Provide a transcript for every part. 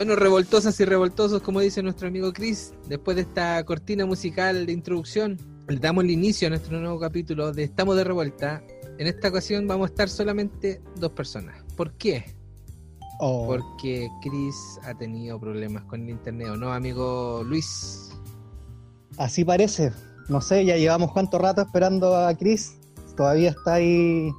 Bueno, revoltosas y revoltosos, como dice nuestro amigo Chris, después de esta cortina musical de introducción, le damos el inicio a nuestro nuevo capítulo de Estamos de Revuelta. En esta ocasión vamos a estar solamente dos personas. ¿Por qué? Oh, Porque Chris ha tenido problemas con el internet, ¿o no, amigo Luis? así parece. No sé, ya llevamos cuánto rato esperando a Chris. Todavía está ahí,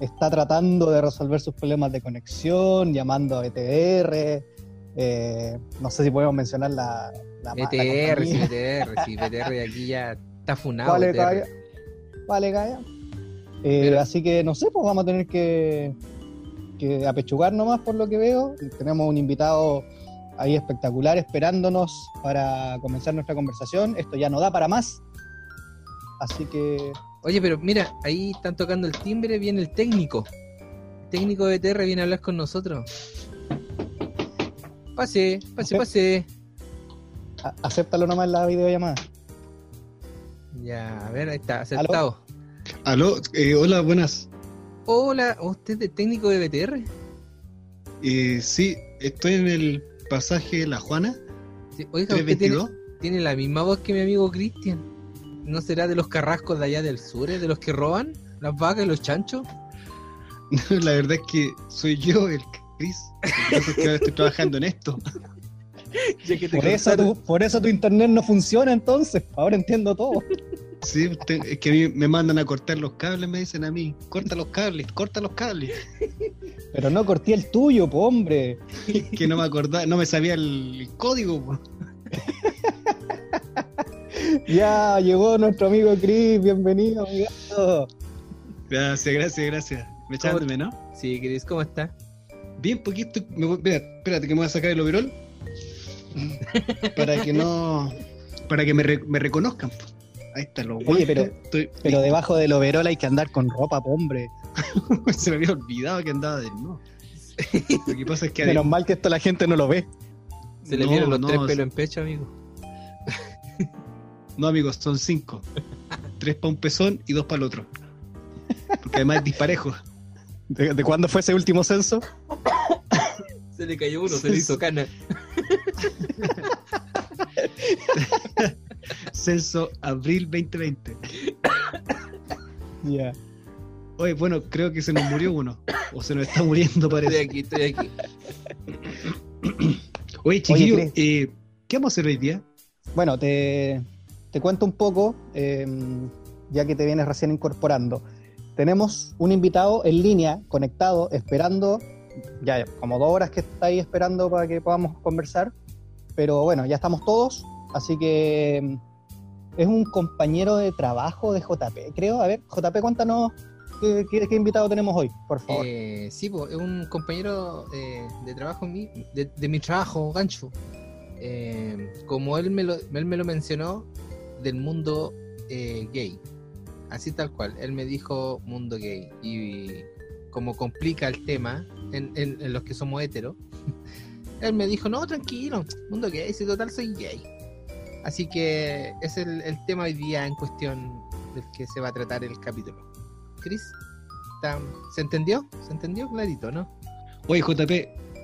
está tratando de resolver sus problemas de conexión, llamando a BTR. Eh, no sé si podemos mencionar la, la, BTR, sí. BTR, sí, BTR de aquí ya está funado. Vale, calla. Vale, calla. Eh, Pero- Así que no sé, pues vamos a tener que, que apechugar nomás por lo que veo. Tenemos un invitado ahí espectacular esperándonos para comenzar nuestra conversación. Esto ya no da para más. Así que Oye, pero mira, ahí están tocando el timbre, viene el técnico. El técnico de BTR viene a hablar con nosotros. Pase, pase, pase. a- acéptalo nomás en la videollamada. Ya, a ver, ahí está, aceptado. Aló, eh, hola, buenas. Hola, ¿usted es técnico de BTR? Eh, sí, estoy en el pasaje La Juana, Sí, Oiga, usted tiene, 322. tiene la misma voz que mi amigo Cristian. ¿No será de los carrascos de allá del sur, eh, de los que roban las vacas y los chanchos? La verdad es que soy yo el Chris. Entonces que ahora estoy trabajando en esto. Ya que te Por eso, tu, por eso tu internet no funciona entonces. Ahora entiendo todo. Sí, te- es que a mí me mandan a cortar los cables, me dicen a mí, corta los cables, corta los cables. Pero no corté el tuyo, po, hombre. Que no me acordaba, no me sabía el, el código. po. Ya llegó nuestro amigo Chris. Bienvenido, amigo. Gracias, gracias, gracias. Me de menos. Sí, Cris, ¿cómo está? Bien poquito. Me voy- mira, espérate que me voy a sacar el overol. Para que no. Para que me, re- me reconozcan. Ahí está, los Oye, pero- Estoy- Pero debajo del overol hay que andar con ropa, hombre. Se me había olvidado que andaba de no. Lo que pasa es que Menos mal que esto la gente no lo ve. Se le No, vieron los no, tres pelos en pecho, amigo. No, amigos, son cinco. Tres para un pezón y dos para el otro. Porque además es disparejo. ¿De, de cuándo fue ese último censo? Se le cayó uno, se le hizo cana. Censo abril 2020. Ya. Oye, bueno, creo que se nos murió uno. O se nos está muriendo, Estoy parece. aquí, estoy aquí. Oye, chiquillo, eh, ¿qué vamos a hacer hoy día? Bueno, te, te cuento un poco, eh, ya que te vienes recién incorporando. Tenemos un invitado en línea, conectado, esperando, ya como dos horas que está ahí esperando para que podamos conversar, pero bueno, ya estamos todos, así que mm, es un compañero de trabajo de JP, creo. A ver, JP, cuéntanos qué, qué- qué invitado tenemos hoy, por favor. Eh, sí, es un compañero eh, de trabajo de, de mi trabajo, gancho. Eh, como él me, lo, él me lo mencionó, del mundo eh, gay. Así tal cual. Él me dijo mundo gay. Y como complica el tema en, en- los que somos heteros, él me dijo, no, tranquilo, mundo gay, si total soy gay. Así que es el, tema hoy día en cuestión del que se va a tratar el capítulo. Chris, ¿está- ¿se entendió? ¿Se entendió clarito, no? Oye, JP,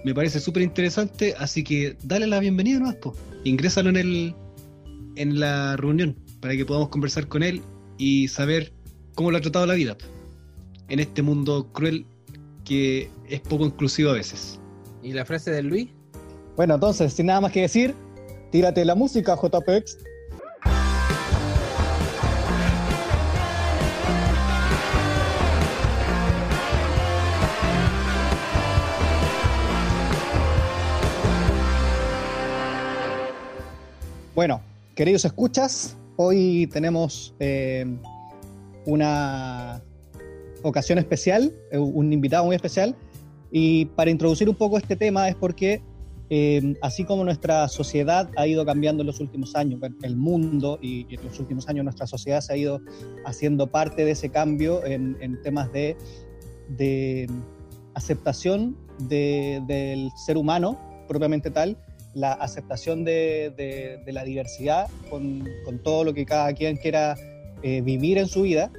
me parece súper interesante, así que dale la bienvenida nomás, po. Ingrésalo en el en la reunión para que podamos conversar con él y saber cómo lo ha tratado la vida en este mundo cruel que es poco inclusivo a veces. ¿Y la frase de Luis? Bueno, entonces, sin nada más que decir, tírate la música, JPX. Bueno, queridos escuchas, hoy tenemos eh, una ocasión especial, eh, un invitado muy especial, y para introducir un poco este tema es porque eh, así como nuestra sociedad ha ido cambiando en los últimos años, el mundo y en los últimos años nuestra sociedad se ha ido haciendo parte de ese cambio en, en temas de, de aceptación de- del ser humano propiamente tal, la aceptación de, la diversidad con, todo lo que cada quien quiera eh, vivir en su vida.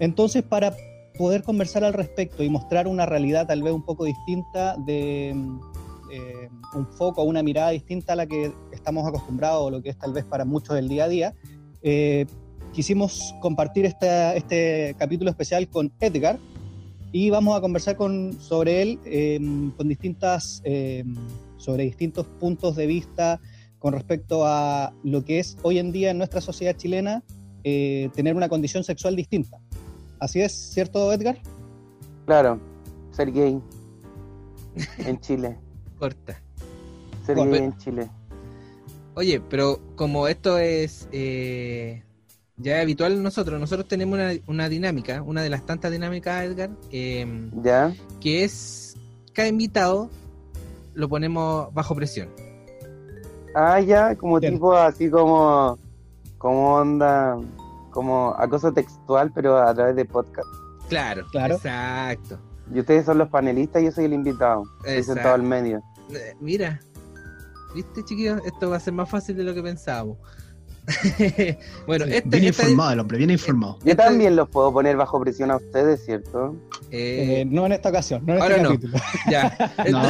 Entonces, para poder conversar al respecto y mostrar una realidad tal vez un poco distinta de, eh, un foco, una mirada distinta a la que estamos acostumbrados o lo que es tal vez para muchos del día a día, eh, quisimos compartir este capítulo especial con Edgar y vamos a conversar con, sobre él con distintas, sobre distintos puntos de vista con respecto a lo que es hoy en día en nuestra sociedad chilena eh, tener una condición sexual distinta. ¿Así es, cierto, Edgar? Claro, ser gay en Chile. Corta. Ser gay en Chile. Oye, pero como esto es eh, ya es habitual en nosotros, nosotros tenemos una, dinámica, una de las tantas dinámicas, Edgar, em, ¿Ya? que es cada invitado lo ponemos bajo presión. Ah, ya, como tipo así como, como onda, como acoso textual, pero a través de podcast. Claro, claro. Exacto. Y ustedes son los panelistas y yo soy el invitado. Sentado al medio. Eh, mira, ¿viste, chiquillos? Esto va a ser más fácil de lo que pensábamos. bueno, este, bien informado el hombre, bien informado. Yo también los puedo poner bajo presión a ustedes, ¿cierto? Eh, eh, no en esta ocasión, no en este capítulo. Ya. no,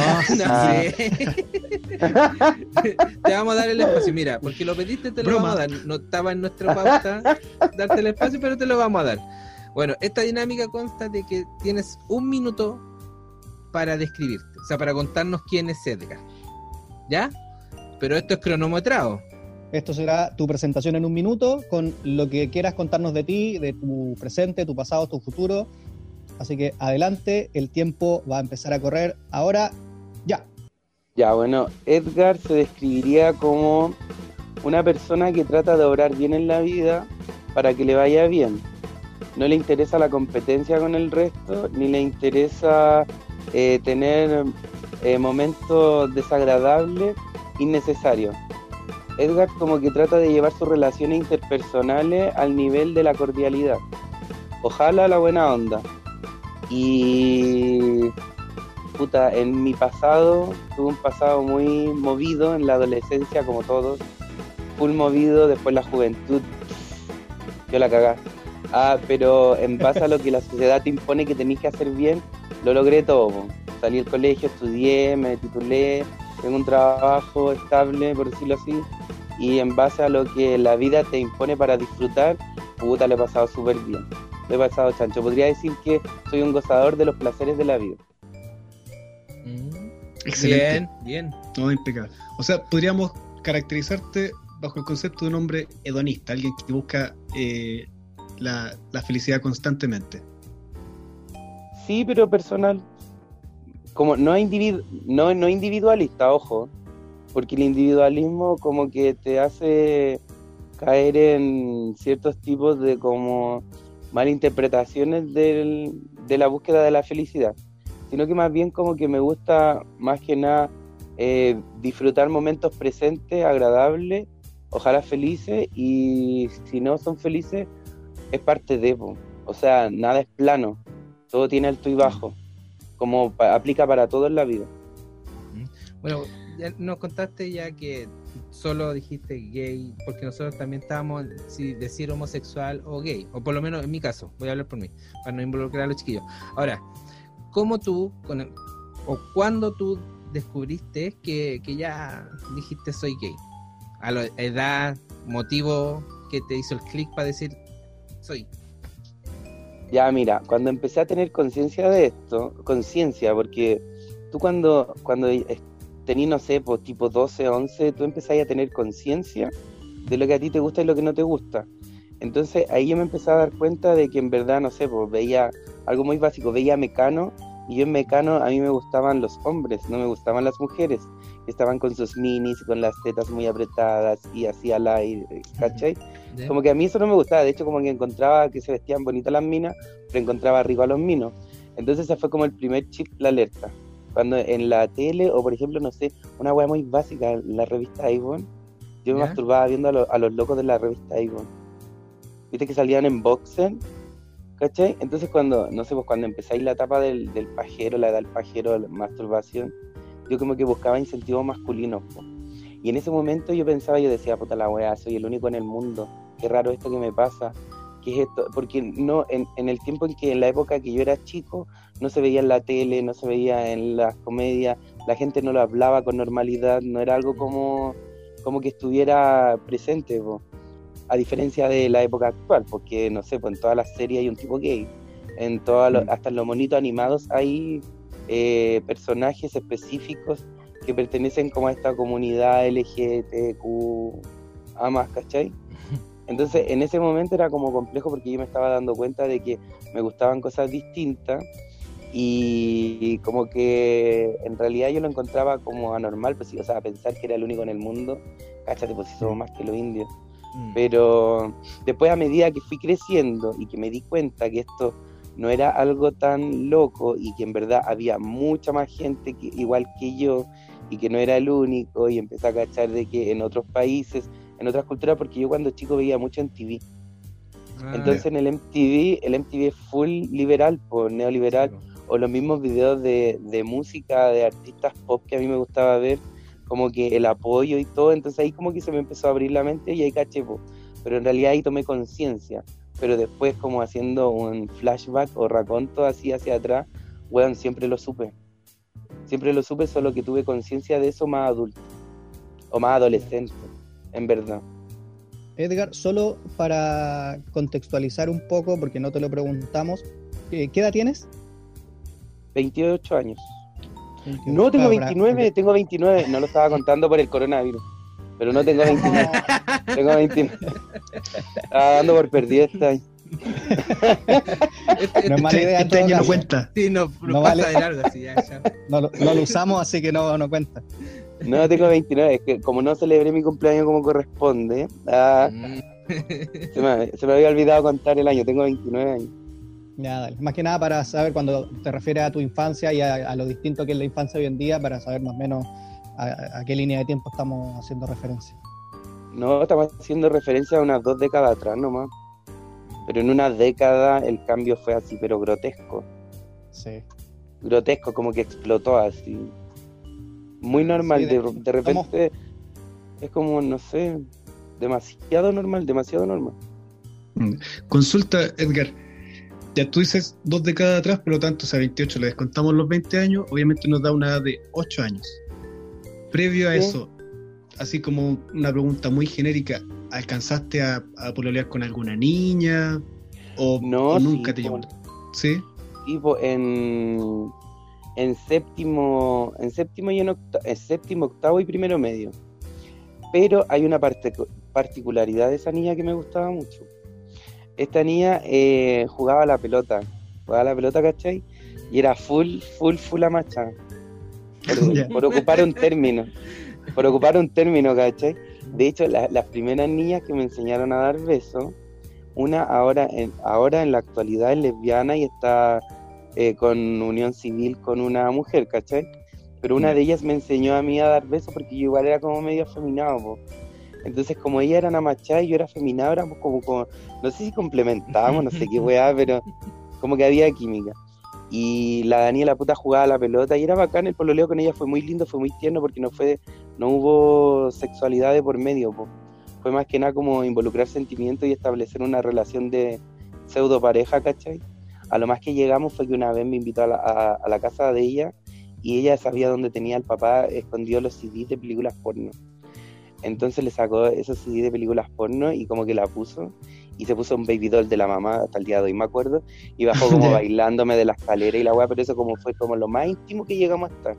te vamos a dar el espacio, mira, porque lo pediste, te lo vamos a dar. No estaba en nuestra pauta darte el espacio, pero te lo vamos a dar. Bueno, esta dinámica consta de que tienes un minuto para describirte, o sea, para contarnos quién es Edgar. ¿Ya? Pero esto es cronometrado. Esto será tu presentación en un minuto con lo que quieras contarnos de ti, de tu presente, tu pasado, tu futuro. Así que adelante, el tiempo va a empezar a correr ahora, ya. Ya, bueno, Edgar se describiría como una persona que trata de obrar bien en la vida para que le vaya bien. No le interesa la competencia con el resto, ni le interesa eh, tener eh, momentos desagradables innecesarios. Edgar como que trata de llevar sus relaciones interpersonales al nivel de la cordialidad. Ojalá la buena onda. Y puta, en mi pasado, tuve un pasado muy movido en la adolescencia como todos. Full movido, después la juventud. Yo la cagá. Ah, pero en base a lo que la sociedad te impone que tenés que hacer bien, lo logré todo. Salí del colegio, estudié, me titulé, tengo un trabajo estable, por decirlo así, y en base a lo que la vida te impone para disfrutar, puta, le he pasado súper bien. Le he pasado chancho. Podría decir que soy un gozador de los placeres de la vida. Mm. Excelente. Bien, bien. No, impecable. O sea, podríamos caracterizarte bajo el concepto de un hombre hedonista, alguien que busca eh, la, felicidad constantemente. Sí, pero personal. Como no, no, no individualista, ojo porque el individualismo como que te hace caer en ciertos tipos de como malinterpretaciones del, de la búsqueda de la felicidad, sino que más bien como que me gusta más que nada eh, disfrutar momentos presentes, agradables, ojalá felices, y si no son felices, es parte de, o sea, nada es plano, todo tiene alto y bajo, como aplica para todo en la vida. Bueno, nos contaste ya que solo dijiste gay, porque nosotros también estábamos, si decir homosexual o gay, o por lo menos en mi caso, voy a hablar por mí, para no involucrar a los chiquillos. Ahora, ¿cómo tú, con o cuándo tú descubriste que, ya dijiste soy gay? ¿A la edad, motivo que te hizo el clic para decir soy? Ya, mira, cuando empecé a tener conciencia de esto, conciencia, porque tú cuando, cuando tení, no sé, pues, tipo 12, 11, tú empezás a tener conciencia de lo que a ti te gusta y lo que no te gusta. Entonces ahí yo me empecé a dar cuenta de que en verdad, no sé, pues veía algo muy básico, veía Mecano y yo en Mecano a mí me gustaban los hombres, no me gustaban las mujeres, estaban con sus minis, con las tetas muy apretadas y así al aire, ¿cachai? Como que a mí eso no me gustaba, de hecho como que encontraba que se vestían bonitas las minas, pero encontraba rico a los minos. Entonces ese fue como el primer chip, la alerta. Cuando en la tele, o por ejemplo, no sé, una weá muy básica, la revista Avon, yo me masturbaba viendo a, los locos de la revista Avon. Viste que salían en boxen, ¿cachai? Entonces cuando, no sé, pues cuando empezáis la etapa del, pajero, la edad del pajero, la masturbación, yo como que buscaba incentivos masculinos. Y en ese momento yo pensaba, yo decía, puta la weá, soy el único en el mundo, qué raro esto que me pasa. ¿qué es esto? Porque no, en, en el tiempo en que, en la época que yo era chico, no se veía en la tele, no se veía en las comedias, la gente no lo hablaba con normalidad, no era algo como, como que estuviera presente, po. a diferencia de la época actual, porque no sé, pues en todas las series hay un tipo gay, en todas Mm. hasta en los monitos animados hay eh, personajes específicos que pertenecen como a esta comunidad LGTQ, a más, ¿cachai? Entonces en ese momento era como complejo porque yo me estaba dando cuenta de que me gustaban cosas distintas y como que en realidad yo lo encontraba como anormal, pues o sea, pensar que era el único en el mundo, cáchate, pues si somos más que los indios. Mm. Pero después a medida que fui creciendo y que me di cuenta que esto no era algo tan loco y que en verdad había mucha más gente que, igual que yo y que no era el único y empecé a cachar de que en otros países, en otras culturas, porque yo cuando chico veía mucho en TV. Ah, Entonces en el MTV, el MTV es full liberal, por neoliberal, sí, o los mismos videos de, de música de artistas pop que a mí me gustaba ver, como que el apoyo y todo, entonces ahí como que se me empezó a abrir la mente y ahí caché, po. pero en realidad ahí tomé conciencia, pero después como haciendo un flashback o raconto así hacia atrás, weón, siempre lo supe, siempre lo supe, solo que tuve conciencia de eso más adulto, o más adolescente, en verdad. Edgar, solo para contextualizar un poco, porque no te lo preguntamos, eh, ¿qué edad tienes? 28 años. No, tengo Para- para- 29, tengo 29. No lo estaba contando por el coronavirus. Pero no tengo 29. tengo 29. Estaba dando por perdido este año. Este- No es mala Este, idea este año no cuenta. Sí, no, no vale. de largo, sí, ya, ya. No, lo- no lo usamos, así que no, no cuenta. No, tengo 29. Es que como no celebré mi cumpleaños como corresponde, ah, Mm. se, me, se me había olvidado contar el año. Tengo 29 años. Ya, dale. Más que nada para saber cuando te refieres a tu infancia y a, a lo distinto que es la infancia hoy en día, para saber más o menos a, a qué línea de tiempo estamos haciendo referencia. No, estamos haciendo referencia a unas dos décadas atrás nomás. Pero en una década el cambio fue así, pero grotesco. Sí. grotesco, como que explotó así. Muy normal, Sí, de- de, de repente es como, no sé, demasiado normal, demasiado normal. Consulta, Edgar. Ya tú dices dos décadas atrás, por lo tanto, o sea, 28, le descontamos los 20 años, obviamente nos da una edad de 8 años. Previo a Sí. eso, así como una pregunta muy genérica, ¿alcanzaste a, a pololear con alguna niña? ¿O, No, o nunca sí, te llamó? ¿Sí? En, en séptimo, en séptimo y en, octa- en séptimo, octavo y primero medio. Pero hay una parte, particularidad de esa niña que me gustaba mucho. Esta niña eh, jugaba la pelota, jugaba la pelota, ¿cachai? Y era full, full, full amacha. Por, ocupar un término. Por ocupar un término, ¿cachai? De hecho, la- las primeras niñas que me enseñaron a dar besos, una ahora en, ahora en la actualidad es lesbiana y está eh, con unión civil con una mujer, ¿cachai? Pero una de ellas me enseñó a mí a dar besos porque yo igual era como medio afeminado, po. Entonces, como ella era amachada y yo era afeminado, éramos como, como, no sé si complementábamos, no sé qué weá, pero como que había química. Y la Daniela puta jugaba la pelota y era bacán, el pololeo con ella fue muy lindo, fue muy tierno porque no fue, no hubo sexualidad de por medio, po. fue más que nada como involucrar sentimientos y establecer una relación de pseudo pareja, ¿cachai? A lo más que llegamos fue que una vez me invitó a la, a- a la casa de ella y ella sabía dónde tenía el papá escondido los CDs de películas porno. Entonces le sacó esos CDs de películas porno y como que la puso y se puso un baby doll de la mamá hasta el día de hoy, me acuerdo, y bajó como bailándome de la escalera y la weá, pero eso como fue como lo más íntimo que llegamos a estar.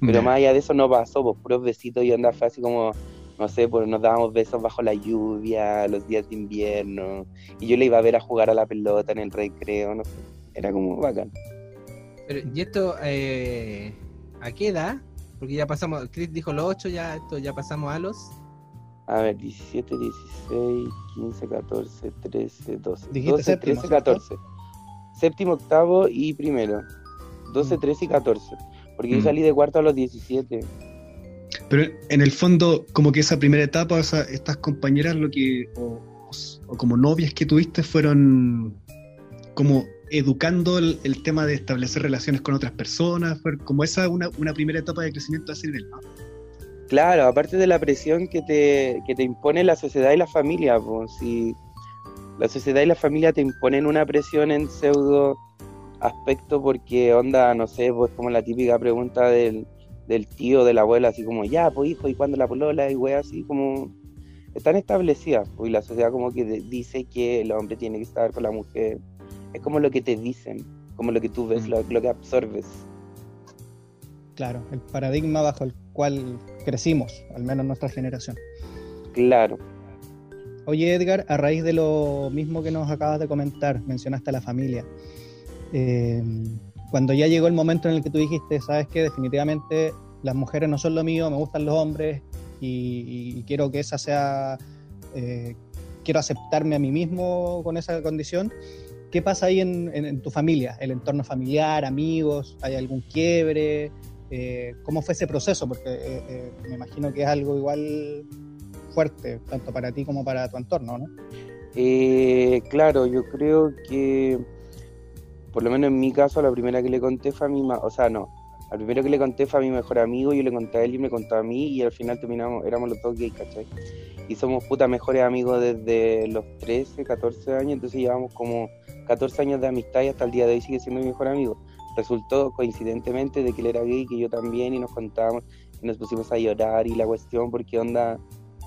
Pero más allá de eso no pasó, pues puros besitos y onda fue así como, no sé, pues nos dábamos besos bajo la lluvia, los días de invierno, y yo le iba a ver a jugar a la pelota en el recreo, no sé, era como bacán. Pero, ¿y esto eh, a qué edad? Porque ya pasamos, Chris dijo los 8, ya, esto, ya pasamos a los. A ver, 17, 16, 15, 14, 13, 12. Dijiste 12, séptimo, 13, ¿cierto? 14. Séptimo, octavo y primero. 12, Mm. 13 y 14. Porque yo Mm. salí de cuarto a los 17. Pero en el fondo, como que esa primera etapa, o sea, estas compañeras, lo que, o, o como novias que tuviste, fueron como educando el, el tema de establecer relaciones con otras personas, fue como esa una, una primera etapa de crecimiento a ese nivel. ¿no? Claro, aparte de la presión que te, que te impone la sociedad y la familia, pues, si la sociedad y la familia te imponen una presión en pseudo aspecto porque onda, no sé, pues como la típica pregunta del, del tío, de la abuela, así como, ya, pues hijo, ¿y cuándo la polola? Y wey, así como, están establecidas, pues, y la sociedad como que dice que el hombre tiene que estar con la mujer. Es como lo que te dicen, como lo que tú ves, Mm. lo, lo que absorbes. Claro, el paradigma bajo el cual crecimos, al menos nuestra generación. Claro. Oye, Edgar, a raíz de lo mismo que nos acabas de comentar, mencionaste a la familia. Eh, cuando ya llegó el momento en el que tú dijiste, sabes que definitivamente las mujeres no son lo mío, me gustan los hombres y, y quiero que esa sea, eh, quiero aceptarme a mí mismo con esa condición. ¿Qué pasa ahí en, en- en tu familia, el entorno familiar, amigos? ¿Hay algún quiebre? Eh, ¿Cómo fue ese proceso? Porque eh, eh, me imagino que es algo igual fuerte, tanto para ti como para tu entorno, ¿no? Eh, claro, yo creo que, por lo menos en mi caso, la primera que le conté fue a mi ma- o sea, no, al primero que le conté fue a mi mejor amigo, yo le conté a él y me contó a mí, y al final terminamos, éramos los dos gays, ¿cachai? Y somos puta mejores amigos desde los 13, 14 años, entonces llevamos como 14 años de amistad y hasta el día de hoy sigue siendo mi mejor amigo. Resultó coincidentemente de que él era gay, que yo también, y nos contábamos, y nos pusimos a llorar y la cuestión, porque onda,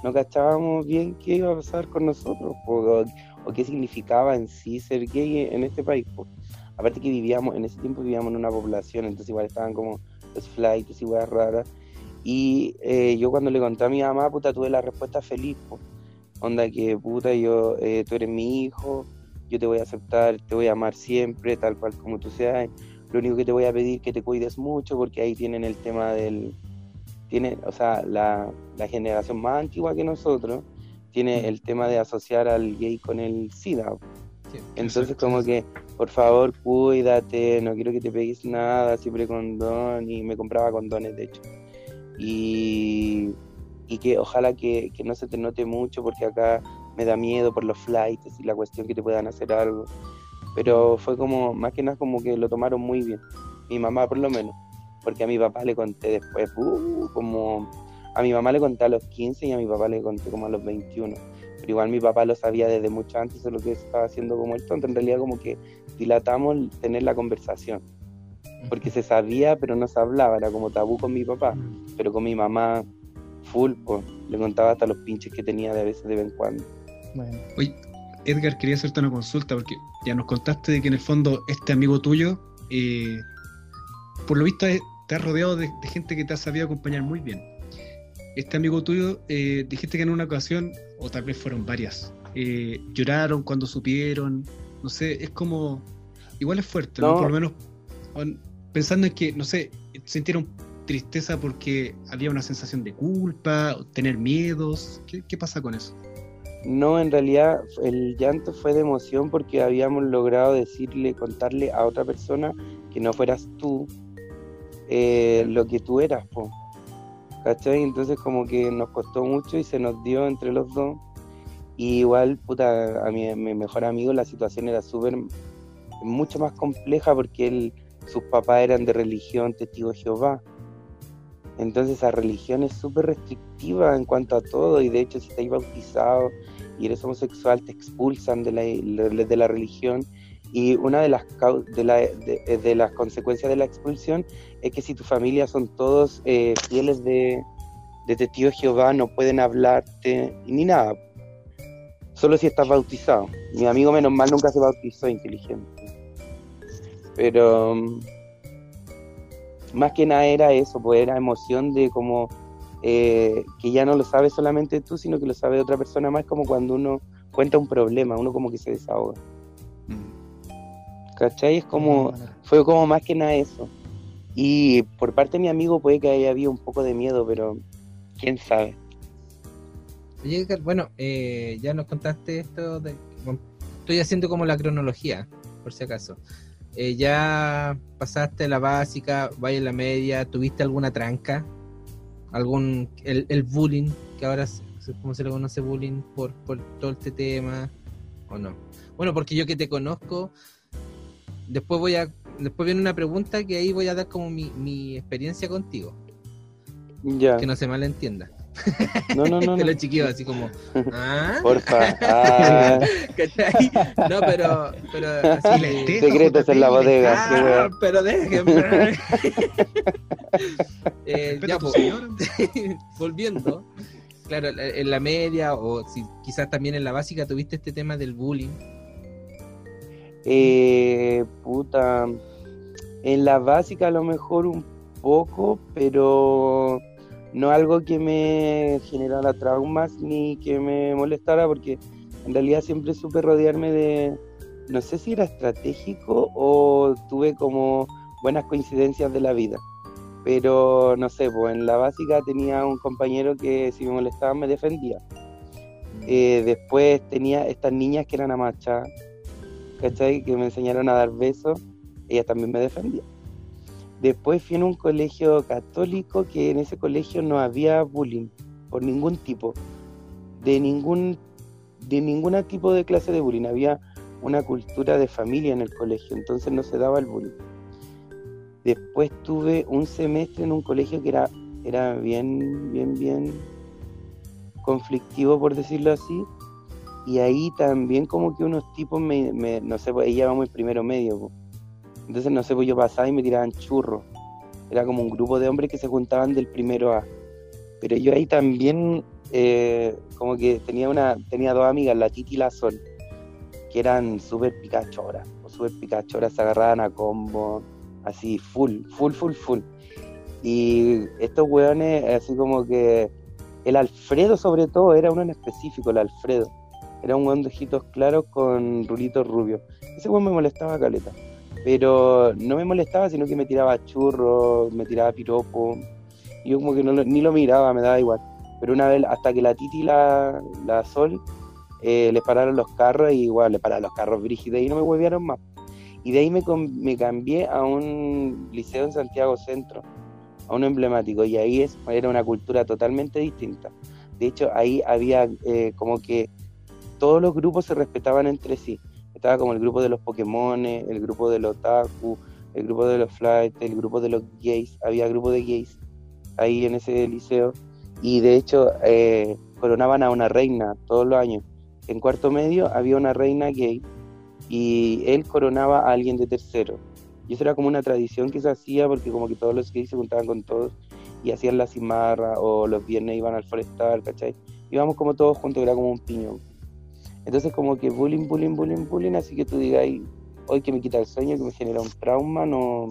no cachábamos bien qué iba a pasar con nosotros, po, o, o qué significaba en sí ser gay en este país. Aparte que vivíamos, en ese tiempo vivíamos en una población, entonces igual estaban como los flights y weas raras. Y eh, yo cuando le conté a mi mamá, puta, tuve la respuesta feliz. Onda que, puta, yo, eh, tú eres mi hijo, yo te voy a aceptar, te voy a amar siempre, tal cual como tú seas. Lo único que te voy a pedir es que te cuides mucho, porque ahí tienen el tema del, tiene, o sea, la, la generación más antigua que nosotros tiene el tema de asociar al gay con el SIDA. Sí. Entonces como que, por favor, cuídate, no quiero que te pegues nada, siempre condón, y me compraba condones, de hecho. Y, y que ojalá que, que no se te note mucho, porque acá me da miedo por los flights y la cuestión que te puedan hacer algo. Pero fue como, más que nada como que lo tomaron muy bien, mi mamá por lo menos, porque a mi papá le conté después, uh, como, a mi mamá le conté a los 15 y a mi papá le conté como a los 21 pero igual mi papá lo sabía desde mucho antes de lo que estaba haciendo como el tonto. En realidad como que dilatamos tener la conversación, porque se sabía pero no se hablaba, era como tabú con mi papá, pero con mi mamá full, pues, le contaba hasta los pinches que tenía de a veces de vez en cuando. Bueno, Oye, Edgar, quería hacerte una consulta porque ya nos contaste de que en el fondo este amigo tuyo, eh, por lo visto, eh, te has rodeado de, de gente que te ha sabido acompañar muy bien. Este amigo tuyo, eh, dijiste que en una ocasión, o tal vez fueron varias, eh, lloraron cuando supieron, no sé, es como, igual es fuerte, ¿no? No. Por lo menos pensando en que, no sé, sintieron tristeza porque había una sensación de culpa, tener miedos, ¿qué, qué pasa con eso? No, en realidad el llanto fue de emoción porque habíamos logrado decirle, contarle a otra persona que no fueras tú eh, lo que tú eras, po. ¿Cachai? Entonces como que nos costó mucho y se nos dio entre los dos. Y igual, puta, a mi, mejor amigo la situación era súper, mucho más compleja porque él, sus papás eran de religión testigo de Jehová. Entonces esa religión es súper restrictiva en cuanto a todo y de hecho si estás bautizado y eres homosexual te expulsan de la, de la religión y una de las, de, la- de- de las consecuencias de la expulsión es que si tu familia son todos eh, fieles de, de testigo Jehová no pueden hablarte ni nada, solo si estás bautizado. Mi amigo menos mal nunca se bautizó inteligente. Pero mm, más que nada era eso, pues era emoción de como eh, que ya no lo sabes solamente tú, sino que lo sabe otra persona más, como cuando uno cuenta un problema, uno como que se desahoga. ¿Cachai? Es como, fue como más que nada eso. Y por parte de mi amigo puede que haya habido un poco de miedo, pero quién sabe. Oye, bueno, eh, ya nos contaste esto de... bueno, estoy haciendo como la cronología, por si acaso. Eh, ya pasaste la básica, vaya la media, ¿tuviste alguna tranca? ¿Algún... el, el bullying, que ahora, ¿cómo se le conoce bullying por, por todo este tema? ¿O no? Bueno, porque yo que te conozco, después voy a... Después viene una pregunta que ahí voy a dar como mi, mi experiencia contigo Ya. que no se malentienda. No, no, no. Los chiquillos, así como. ¿Ah? Porfa. Ah, ¿Cachai? No, pero. pero así le- secretos en la bodega. Ah, pero déjenme. eh, ya, pues, volviendo. Claro, en la media o si quizás también en la básica tuviste este tema del bullying. Eh, puta. En la básica a lo mejor un poco, pero no algo que me generara traumas ni que me molestara, porque en realidad siempre supe rodearme de, no sé si era estratégico o tuve como buenas coincidencias de la vida. Pero no sé, pues en la básica tenía un compañero que si me molestaba me defendía. Eh, después tenía estas niñas que eran amachas, ¿cachai? Que me enseñaron a dar besos, ellas también me defendían. Después fui en un colegio católico que en ese colegio no había bullying por ningún tipo, de ningún de tipo de clase de bullying, había una cultura de familia en el colegio, entonces no se daba el bullying. Después tuve un semestre en un colegio que era, era bien, bien, bien conflictivo, por decirlo así, y ahí también como que unos tipos me, me- no sé, pues ella vamos en primero medio. Entonces no sé, pues yo pasaba y me tiraban churros, era como un grupo de hombres que se juntaban del primero A, pero yo ahí también eh, como que tenía una, tenía dos amigas, la Titi y la Sol, que eran súper picachoras, o súper picachoras, se agarraban a combo, así full, full, full, full. Y estos weones, así como que el Alfredo sobre todo, era uno en específico, el Alfredo. Era un weón de ojitos claros con rulitos rubios. Ese weón me molestaba caleta. Pero no me molestaba, sino que me tiraba churros, me tiraba piropo. Yo como que no ni lo miraba, me daba igual. Pero una vez, hasta que la Titi y la, Sol eh, le pararon los carros, y igual le pararon los carros brígidos y no me huevearon más. Y de ahí me cambié a un liceo en Santiago Centro, a uno emblemático, y ahí es, era una cultura totalmente distinta. De hecho, ahí había eh, como que todos los grupos se respetaban entre sí. Estaba como el grupo de los Pokémon, el grupo de los Otaku, el grupo de los Flight, el grupo de los gays, había grupo de gays ahí en ese liceo. Y de hecho, eh, coronaban a una reina todos los años. En cuarto medio había una reina gay y él coronaba a alguien de tercero. Y eso era como una tradición que se hacía porque como que todos los gays se juntaban con todos y hacían la cimarra o los viernes iban al forestal, ¿cachai? Íbamos como todos juntos, era como un piñón. Entonces como que bullying, bullying, bullying, bullying, así que tú digas, "Ay, hoy que me quita el sueño, que me genera un trauma, no,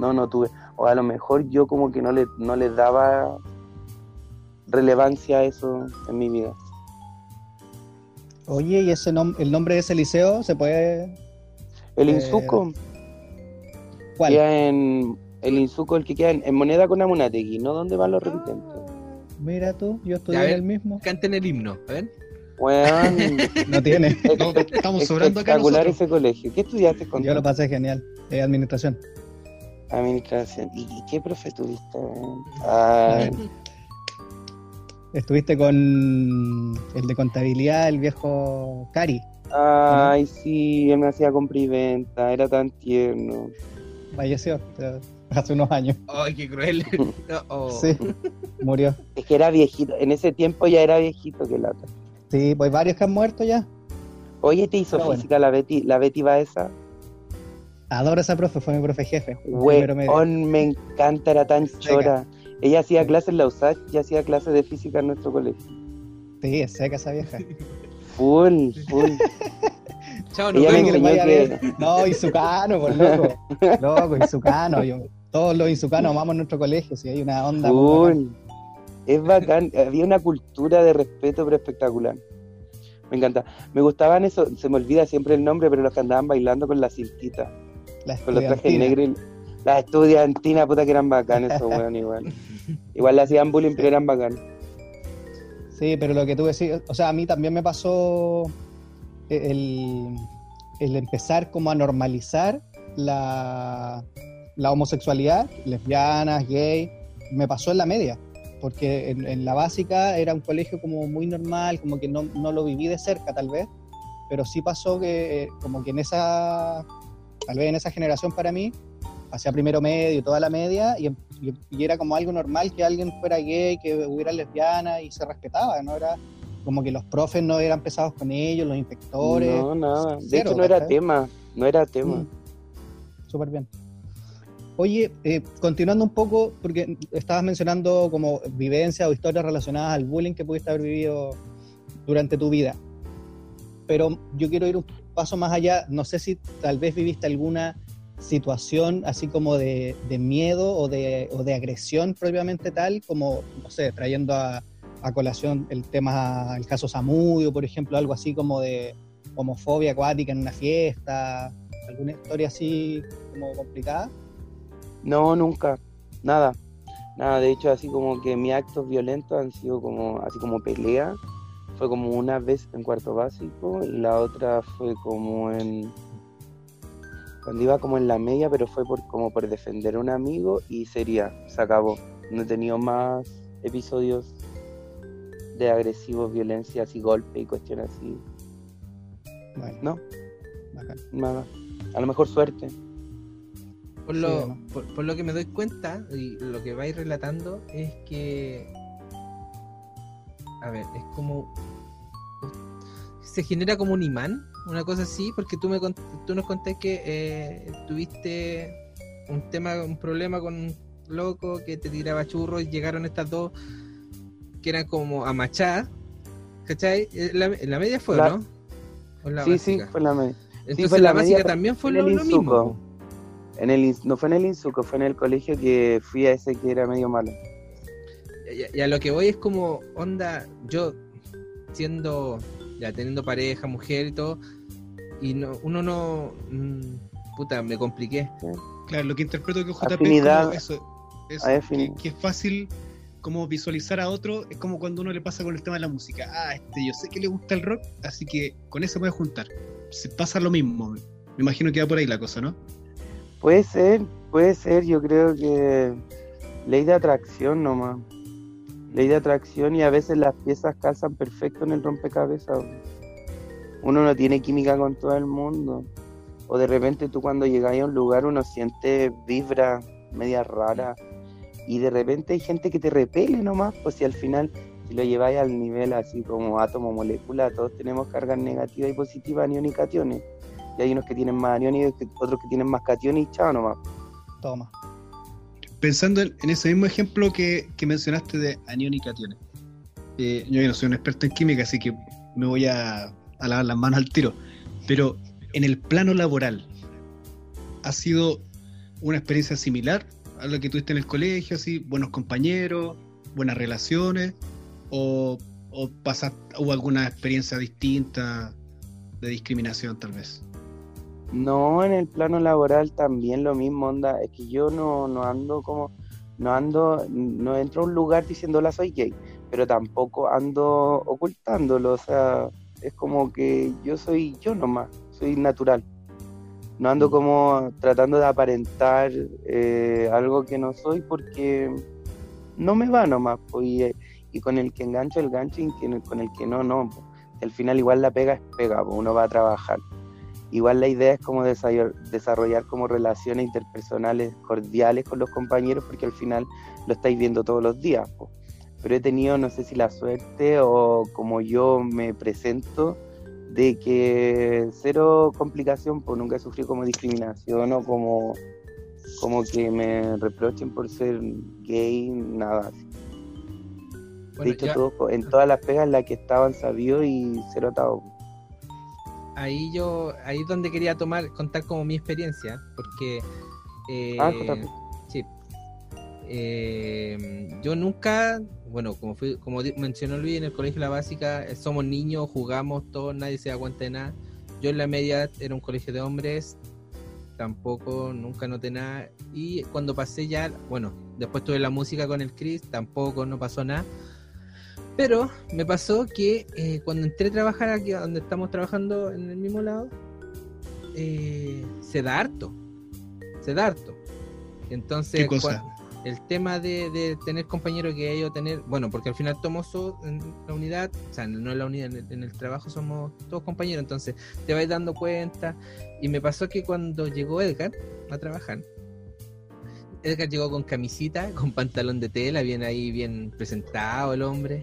no, no tuve. O a lo mejor yo como que no le, no le daba relevancia a eso en mi vida. Oye, ¿y ese nom- el nombre de ese liceo se puede...? El Eh, Insuco, ¿Cuál? queda en, el Insuco, el que queda en, en Moneda con Amunategui, ¿no? ¿Dónde van los repitentes? Mira tú, yo estudié a en ver. el mismo. Canten el himno, ¿ven? Weón, No tiene. No, estamos sobrando acá espectacular nosotros. ese colegio. ¿Qué estudiaste con Yo lo pasé genial. Eh, administración. administración? ¿Y, qué profe tuviste? Ah, Estuviste con el de contabilidad, el viejo Cari. ay, sí, él me hacía compra y venta, era tan tierno. Falleció hace unos años. Ay, qué cruel. No, oh. Sí, murió. Es que era viejito, en ese tiempo ya era viejito que lata. Sí, pues varios que han muerto ya. Oye, ¿te hizo Pero bueno. física la Betty, la Betty Baeza? Adoro a esa profe, fue mi profe jefe. Weón, me encanta, era tan Seca. chora. Ella hacía clases en la USACH y hacía clases de física en nuestro colegio. Sí, es seca esa vieja. Full, full. Chao, me que. No, Izucano, por loco. Loco, Izucano. Yo, todos los Izucanos amamos nuestro colegio, si hay una onda. muy. Full. Es bacán. Había una cultura de respeto pero espectacular. Me encanta. Me gustaban eso, se me olvida siempre el nombre, pero los que andaban bailando con la cintita, La con los trajes negros. y- Las estudiantinas, puta que eran bacanes esos weón igual. Igual le hacían bullying, pero eran bacanes. Sí, pero lo que tú decís, o sea, a mí también me pasó el, el empezar como a normalizar la, la homosexualidad, lesbianas, gay, me pasó en la media, porque en, en la básica era un colegio como muy normal, como que no, no lo viví de cerca tal vez, pero sí pasó que eh, como que en esa, tal vez en esa generación para mí, hacia primero medio, toda la media, y em- y, y era como algo normal que alguien fuera gay, que hubiera lesbiana y se respetaba, no era como que los profes no eran pesados con ellos, los inspectores. No, nada. De cero, hecho, no era tema. No era tema. Mm. Súper bien. Oye, eh, continuando un poco, porque estabas mencionando como vivencias o historias relacionadas al bullying que pudiste haber vivido durante tu vida. Pero yo quiero ir un paso más allá. No sé si tal vez viviste alguna situación así como de, miedo o de, o de agresión propiamente tal, como, no sé, trayendo a, a colación el tema, el caso Samudio, por ejemplo, algo así como de homofobia acuática en una fiesta, alguna historia así como complicada. No, nunca. Nada. Nada. De hecho, así como que mis actos violentos han sido como, así como pelea. Fue como una vez en cuarto básico y la otra fue como en cuando iba como en la media, pero fue por como por defender a un amigo y sería, se acabó. No he tenido más episodios de agresivos, violencia, así golpe y cuestiones así. Bueno, No, bacán. nada. A lo mejor suerte. Por Sí, lo, ¿no? por, por lo que me doy cuenta y lo que vais relatando es que, a ver, es como se genera como un imán, una cosa así, porque tú me tú nos contaste que eh, tuviste un tema, un problema con un loco que te tiraba churros y llegaron estas dos que eran como amachadas, ¿cachai? Eh, La, la media fue, La- ¿no? ¿O la sí, sí, fue la media. Entonces fue la, media, básica pero también fue lo, lo mismo. En el, no fue en el Insuco, fue en el colegio que fui a ese que era medio malo. Y a, y a lo que voy es como, onda, yo siendo, ya teniendo pareja, mujer y todo, y no, uno no, mm, puta, me compliqué. Claro, lo que interpreto que JP Afinidad. es como eso, eso, que, es fácil como visualizar a otro, es como cuando uno le pasa con el tema de la música. Ah, este, yo sé que le gusta el rock, así que con eso puede juntar. Se pasa lo mismo. Me imagino que va por ahí la cosa, ¿no? Puede ser, puede ser, yo creo que ley de atracción nomás. Ley de atracción y a veces las piezas calzan perfecto en el rompecabezas. Uno no tiene química con todo el mundo. O de repente tú cuando llegáis a un lugar uno siente vibra media rara y de repente hay gente que te repele nomás, pues si al final si lo lleváis al nivel así como átomo, molécula, todos tenemos cargas negativas y positivas, aniones y cationes. Y hay unos que tienen más aniones y otros que tienen más cationes y chao nomás. Toma. Pensando en, en ese mismo ejemplo que, que mencionaste de anión y cationes. Eh, yo no soy un experto en química, así que me voy a, a lavar las manos al tiro. Pero en el plano laboral, ¿ha sido una experiencia similar a la que tuviste en el colegio? Así, buenos compañeros, buenas relaciones, o, o pasa, hubo alguna experiencia distinta de discriminación tal vez. No, en el plano laboral también lo mismo, onda. Es que yo no, no ando como, no ando, no entro a un lugar diciendo hola soy gay, pero tampoco ando ocultándolo, o sea, es como que yo soy yo nomás, soy natural. No ando como tratando de aparentar eh, algo que no soy porque no me va nomás, pues, y, y con el que engancho el gancho y con el que no, no. pues. Al final igual la pega es pega, pues, uno va a trabajar. Igual la idea es como desarrollar, como relaciones interpersonales cordiales con los compañeros porque al final lo estáis viendo todos los días. po. Pero he tenido, no sé si la suerte o como yo me presento, de que cero complicación, pues nunca sufrí como discriminación o como, como que me reprochen por ser gay, nada. así. Bueno, de hecho, ya- todo- en todas las pegas en las que estaban sabido y cero atado. Ahí yo, ahí es donde quería tomar, contar como mi experiencia, porque eh, Ah, sí, Eh, yo nunca, bueno, como fui, como mencionó Luis en el colegio La Básica, eh, somos niños, jugamos todos, nadie se da cuenta de nada. Yo en la media era un colegio de hombres, tampoco, nunca noté nada. Y cuando pasé ya, bueno, después tuve la música con el Chris, tampoco, no pasó nada. Pero me pasó que eh, cuando entré a trabajar aquí, donde estamos trabajando en el mismo lado, eh, se da harto. Se da harto. Entonces, ¿Qué cosa? cua- el tema de, de tener compañeros que o tener, bueno, porque al final so- en la unidad, o sea, no en la unidad, en el, en el trabajo somos todos compañeros, entonces te vais dando cuenta. Y me pasó que cuando llegó Edgar a trabajar, Edgar llegó con camisita, con pantalón de tela, bien ahí, bien presentado el hombre.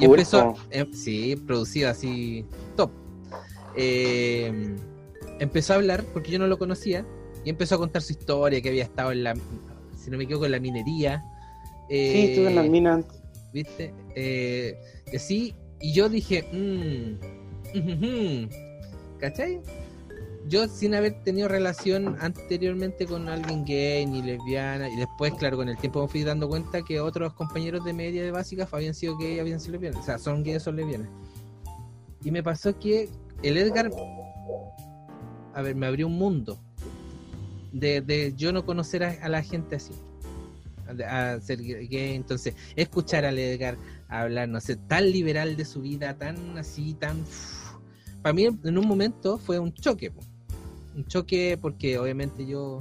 Y Pulpo. empezó, em- sí, producido así, top. Eh, empezó a hablar, porque yo no lo conocía, y empezó a contar su historia, que había estado en la, si no me equivoco, en la minería. Sí, Eh, estuve en las minas. ¿viste? Eh, y así, y yo dije, mmm, ujujú", ¿cachai? Yo sin haber tenido relación anteriormente con alguien gay ni lesbiana, y después, claro, con el tiempo me fui dando cuenta que otros compañeros de media de básica habían sido gay, habían sido lesbianas, o sea, son gays, son lesbianas. Y me pasó que el Edgar, a ver, me abrió un mundo de, de yo no conocer a, la gente así a a ser gay, entonces escuchar al Edgar hablar, no sé, tan liberal de su vida, tan así, tan... Para mí en un momento fue un choque, po. Un choque porque obviamente yo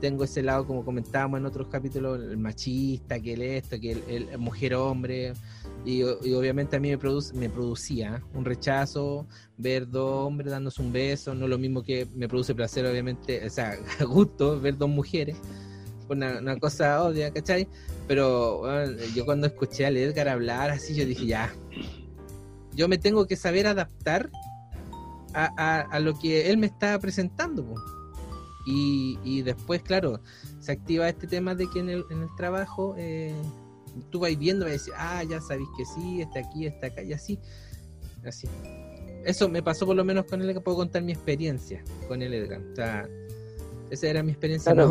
tengo ese lado, como comentábamos en otros capítulos, el machista, que el esto, que el, mujer-hombre, y, obviamente a mí me, produce, me producía un rechazo ver dos hombres dándose un beso, no lo mismo que me produce placer, obviamente, o sea, gusto ver dos mujeres una, una cosa obvia, ¿cachai? Pero yo cuando escuché al Edgar hablar así, yo dije, ya, yo me tengo que saber adaptar a, a- a lo que él me está presentando. Y, y después, claro, se activa este tema de que en el, en el trabajo eh, tú vas viendo y decís, ah, ya sabéis que sí, está aquí, está acá, y así. Así. Eso me pasó por lo menos con él, que puedo contar mi experiencia con el Edgar. O sea, esa era mi experiencia. Claro.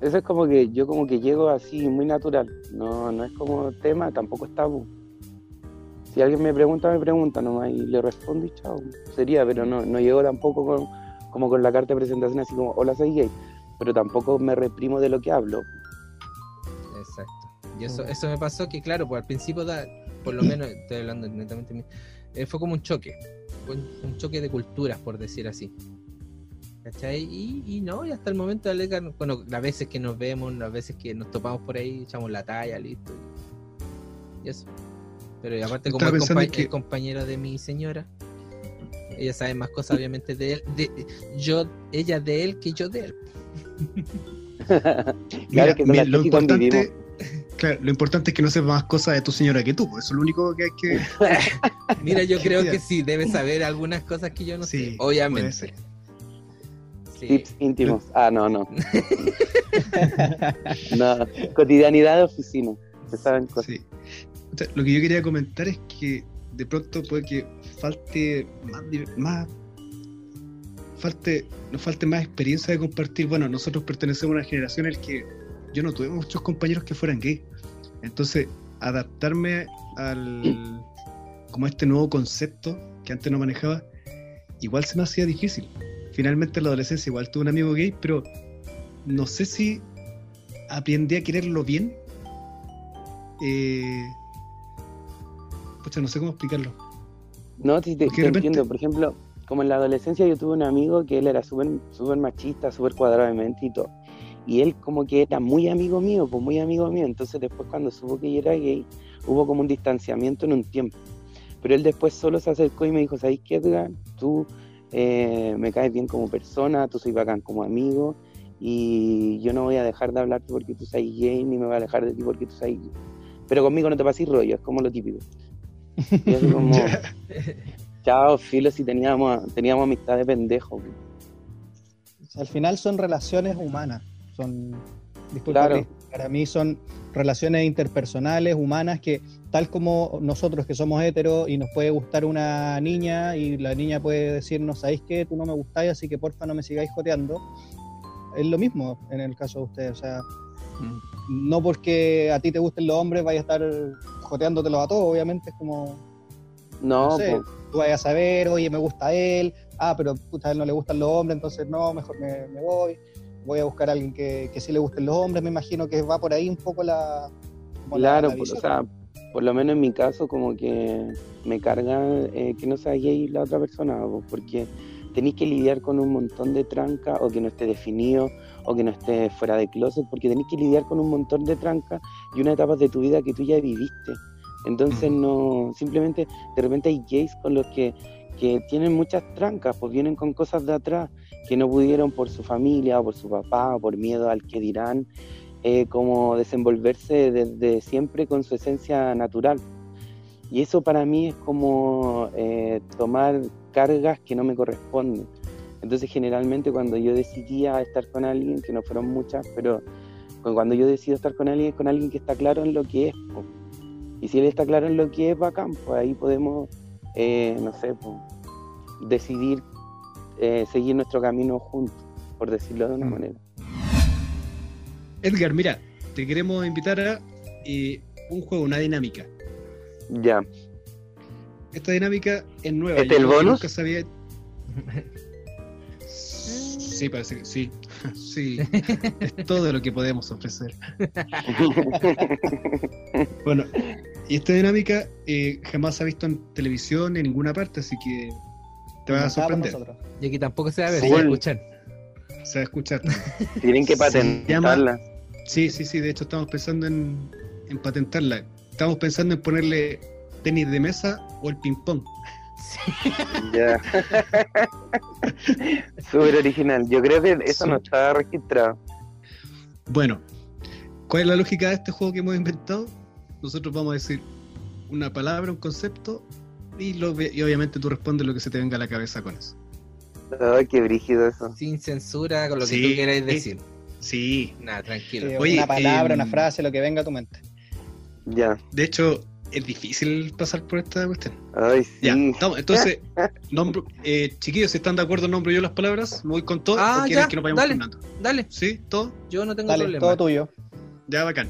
Eso es como que yo como que llego así muy natural. No, no es como tema, tampoco es tabú. Si alguien me pregunta, me pregunta nomás y le respondo y chao. Sería, pero no, no llego tampoco con, como con la carta de presentación así como, hola, soy gay. Pero tampoco me reprimo de lo que hablo. Exacto. Y eso, eso me pasó que, claro, pues al principio, da, por lo menos, estoy hablando netamente de mí, eh, fue como un choque. Fue un, un choque de culturas, por decir así. ¿Cachai? Y, y no, y hasta el momento, bueno, las veces que nos vemos, las veces que nos topamos por ahí, echamos la talla, listo. Y eso. Pero y aparte, como es compa- que- es compañero de mi señora, ella sabe más cosas, obviamente, de él. De, yo, ella de él que yo de él. Mira, que la lo importante, claro, lo importante es que no sepas más cosas de tu señora que tú, pues eso es lo único que hay que. Mira, yo creo que sí, debe saber algunas cosas que yo no Sí, sé, puede obviamente. ser. Sí. Tips íntimos. Ah, no, no. no, cotidianidad de oficina. Se saben cosas. Sí. Lo que yo quería comentar es que de pronto puede que falte más, más nos falte más experiencia de compartir. Bueno, nosotros pertenecemos a una generación en la que yo no tuve muchos compañeros que fueran gay. Entonces, adaptarme al como a este nuevo concepto que antes no manejaba, igual se me hacía difícil. Finalmente en la adolescencia igual tuve un amigo gay, pero no sé si aprendí a quererlo bien. Eh, pucha, no sé cómo explicarlo. No, sí, te, te repente- entiendo. Por ejemplo, como en la adolescencia yo tuve un amigo que él era súper súper machista, súper cuadrado de mente y todo. Y él como que era muy amigo mío, pues muy amigo mío. Entonces después cuando supo que yo era gay, hubo como un distanciamiento en un tiempo. Pero él después solo se acercó y me dijo, ¿sabes qué, Edgar? Tú eh, me caes bien como persona, tú soy bacán como amigo y yo no voy a dejar de hablarte porque tú seas gay, ni me voy a alejar de ti porque tú seas gay. Pero conmigo no te pases rollo, es como lo típico. Y así como... Chao, filo, si teníamos, teníamos amistad de pendejo. Al final son relaciones humanas. Son, disculpa, Claro. Cris, para mí son relaciones interpersonales, humanas, que tal como nosotros que somos heteros y nos puede gustar una niña y la niña puede decirnos, ¿sabéis qué? Tú no me gustáis, así que porfa no me sigáis joteando. Es lo mismo en el caso de ustedes. O sea, Mm. no porque a ti te gusten los hombres vaya a estar joteándotelos a todos, obviamente es como, No, No sé. po, tú vayas a saber, oye, me gusta él, ah, pero puta, a él no le gustan los hombres, entonces no, mejor me, me voy, voy a buscar a alguien que, que sí le gusten los hombres, me imagino que va por ahí un poco la... claro, la por, o sea, por lo menos en mi caso, como que me carga eh, que no sea gay la otra persona, po, porque tenéis que lidiar con un montón de trancas, o que no esté definido, o que no esté fuera de closet, porque tenéis que lidiar con un montón de trancas y unas etapas de tu vida que tú ya viviste. Entonces, no, simplemente de repente hay gays con los que que tienen muchas trancas, pues vienen con cosas de atrás que no pudieron por su familia o por su papá o por miedo al que dirán, eh, como desenvolverse desde siempre con su esencia natural. Y eso para mí es como eh, tomar cargas que no me corresponden. Entonces generalmente cuando yo decidía estar con alguien, que no fueron muchas, pero cuando yo decido estar con alguien, es con alguien que está claro en lo que es. po. Y si él está claro en lo que es, bacán, pues ahí podemos, eh, no sé, po, decidir eh, seguir nuestro camino juntos, por decirlo de una Mm. manera. Edgar, mira, te queremos invitar a eh, un juego, una dinámica. Ya, Esta dinámica es nueva. ¿Este el bonus? Nunca sabía. Sí, parece que sí. Sí, es todo lo que podemos ofrecer. Bueno, y esta dinámica eh, jamás se ha visto en televisión en ninguna parte, así que te va a sorprender. Y aquí tampoco se va a ver, Sí. se va a escuchar. Se va a escuchar. tienen que patentarla. Sí, sí, sí, de hecho estamos pensando en, en patentarla. Estamos pensando en ponerle tenis de mesa o el ping-pong. Ya. Súper original. Yo creo que eso Sí. no está registrado. Bueno, ¿cuál es la lógica de este juego que hemos inventado? Nosotros vamos a decir una palabra, un concepto, y, lo, y obviamente tú respondes lo que se te venga a la cabeza con eso. Ay, qué brígido eso. Sin censura, con lo que Sí. tú queráis decir. Sí, Nada, tranquilo. Sí, Oye, una palabra, em, una frase, lo que venga a tu mente. Ya. de hecho, es difícil pasar por esta cuestión. Ay, sí. Ya, estamos, entonces, nombro, eh, chiquillos, si están de acuerdo, nombro yo las palabras, me voy con todo, Ah, o ya, que nos vayamos dale. turnando. Dale, ¿Sí? ¿Todo? yo no tengo Dale, problema. todo tuyo. Ya, bacán.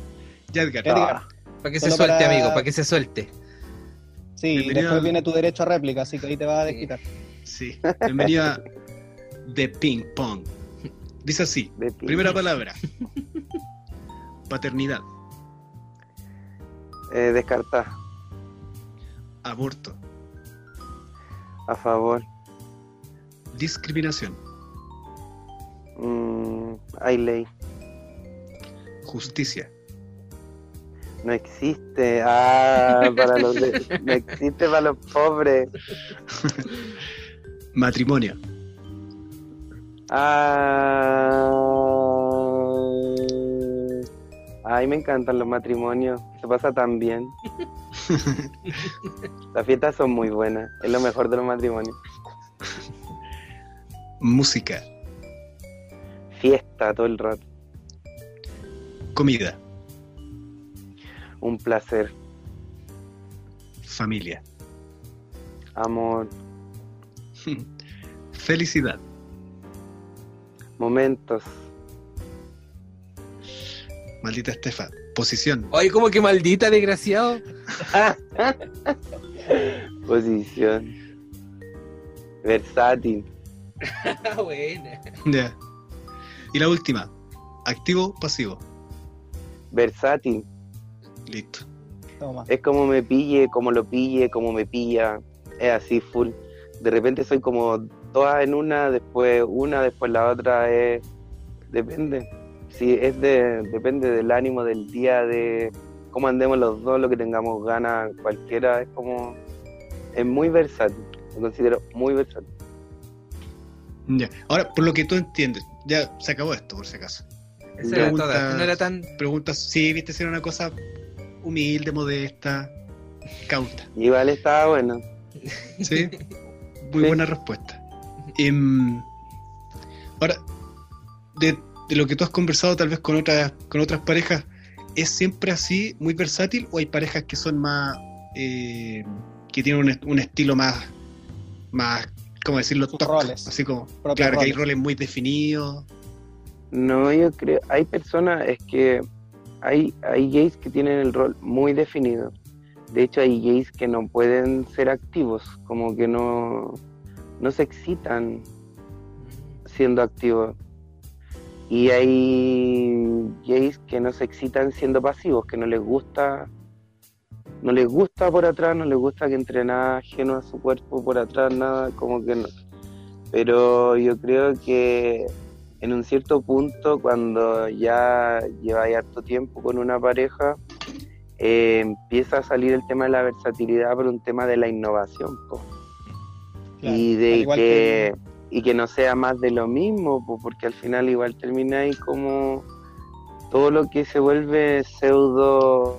Ya, Edgar. Edgar. Para que se suelte, para- amigo, para que se suelte. Sí, Bienvenido después viene tu derecho a réplica, así que ahí te vas a desquitar. Sí. Bienvenida The Ping Pong. Dice así, De primera palabra. Paternidad, Eh, descartar. aborto, A favor. discriminación, Mm, hay ley. justicia, No existe. Ah, para los de- no existe para los pobres. matrimonio, Ah, ay, me encantan los matrimonios. Se pasa tan bien. Las fiestas son muy buenas. Es lo mejor de los matrimonios. música, Fiesta todo el rato. comida, Un placer. familia, Amor. felicidad, Momentos. Maldita Estefa, posición, Oye, como que maldita, desgraciado. Posición. Versátil. Buena. ya. Y la última, activo, pasivo, Versátil. listo. Toma. Es como me pille, como lo pille, como me pilla. Es así, full. De repente soy como todas en una, después una, después la otra. Es... Depende. Sí, es de, depende del ánimo del día, de cómo andemos los dos, lo que tengamos ganas, cualquiera. Es como. Es muy versátil. Lo considero muy versátil. Ya. Ahora, por lo que tú entiendes, ya se acabó esto, por si acaso. Esa era toda. No era tan. Preguntas, sí, viste, si era una cosa humilde, modesta, cauta. Igual estaba bueno. Sí, muy Sí. buena respuesta. Em, ahora, de, de lo que tú has conversado tal vez con otras, con otras parejas, ¿es siempre así, muy versátil, o hay parejas que son más, eh, que tienen un, est- un estilo más, más, ¿cómo decirlo? Sus Toc, roles. Así como, claro, que hay roles. roles muy definidos. No, yo creo, hay personas, es que hay, hay gays que tienen el rol muy definido. De hecho, hay gays que no pueden ser activos, como que no, no se excitan siendo activos. Y hay gays que no se excitan siendo pasivos, que no les gusta, no les gusta por atrás, no les gusta que entre nada ajeno a su cuerpo por atrás, nada, como que no. Pero yo creo que en un cierto punto, cuando ya lleváis harto tiempo con una pareja, eh, empieza a salir el tema de la versatilidad por un tema de la innovación. po. y de que, y que no sea más de lo mismo, po, porque al final igual termina ahí como todo lo que se vuelve pseudo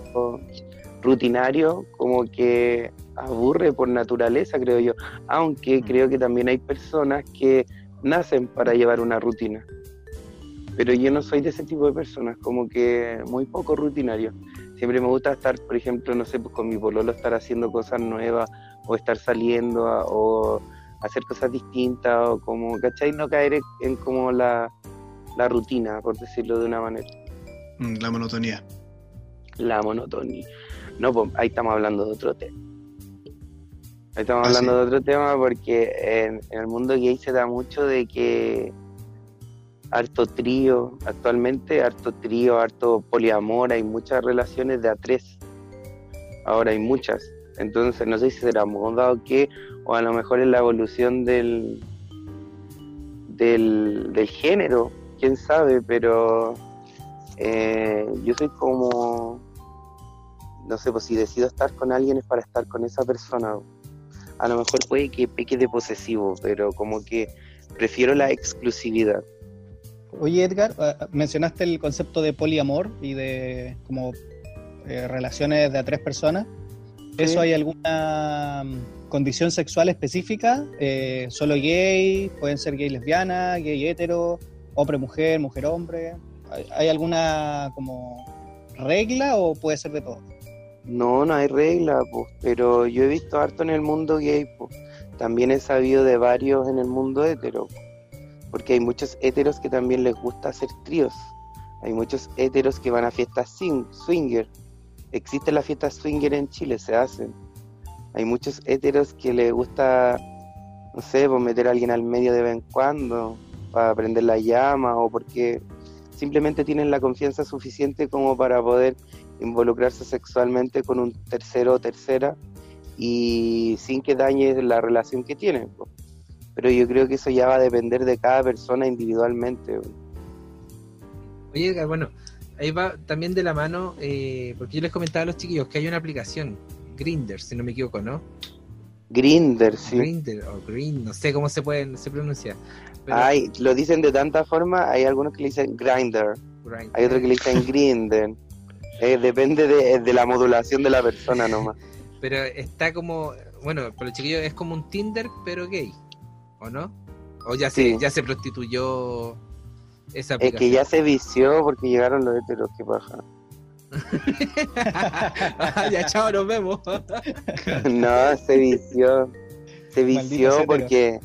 rutinario, como que aburre por naturaleza, creo yo. Aunque creo que también hay personas que nacen para llevar una rutina. Pero yo no soy de ese tipo de personas, como que muy poco rutinario. Siempre me gusta estar, por ejemplo, no sé, pues con mi pololo estar haciendo cosas nuevas o estar saliendo a- o hacer cosas distintas o como, ¿cachai? No caer en, como la, la rutina, por decirlo de una manera, Mm, La monotonía. la monotonía. No, pues ahí estamos hablando de otro tema. Ahí estamos Ah, hablando sí. de otro tema porque en, en el mundo gay se da mucho de que harto trío, actualmente harto trío, harto poliamor, hay muchas relaciones de a tres. Ahora hay muchas. Entonces no sé si será moda o qué, o a lo mejor es la evolución del, del, del género, quién sabe, pero eh, yo soy como, no sé, pues si decido estar con alguien es para estar con esa persona. A lo mejor puede que peque de posesivo, pero como que prefiero la exclusividad. Oye, Edgar, eh, mencionaste el concepto de poliamor y de como eh, relaciones de a tres personas. ¿Eso hay alguna mm, condición sexual específica? Eh, ¿Solo gay? ¿Pueden ser gay lesbiana, gay hetero, hombre mujer, mujer hombre? ¿Hay, alguna como regla o puede ser de todo? No, no hay regla, pues, pero yo he visto harto en el mundo gay, pues. También he sabido de varios en el mundo hetero, po. porque hay muchos heteros que también les gusta hacer tríos. Hay muchos heteros que van a fiestas sing- swinger. Existe la fiesta swinger en Chile, se hacen. Hay muchos heteros que les gusta, no sé, pues meter a alguien al medio de vez en cuando para prender la llama o porque simplemente tienen la confianza suficiente como para poder involucrarse sexualmente con un tercero o tercera y sin que dañe la relación que tienen. Pero yo creo que eso ya va a depender de cada persona individualmente. Oye, bueno, ahí va también de la mano, eh, porque yo les comentaba a los chiquillos que hay una aplicación, Grinder, si no me equivoco, ¿no? Grinder, sí. Grinder o Green, no sé cómo se puede se pronuncia. pero- Ay, lo dicen de tanta forma, hay algunos que le dicen grinder, Grindr. hay otros que le dicen grinder. Eh, depende de, de la modulación de la persona nomás. Pero está como, bueno, para los chiquillos es como un Tinder, pero gay, ¿o no? O ya se, Sí. ya se prostituyó esa Es que ya se vició porque llegaron los heteros, qué paja. Ah, ya, chao, nos vemos. No, se vició. Se vició porque.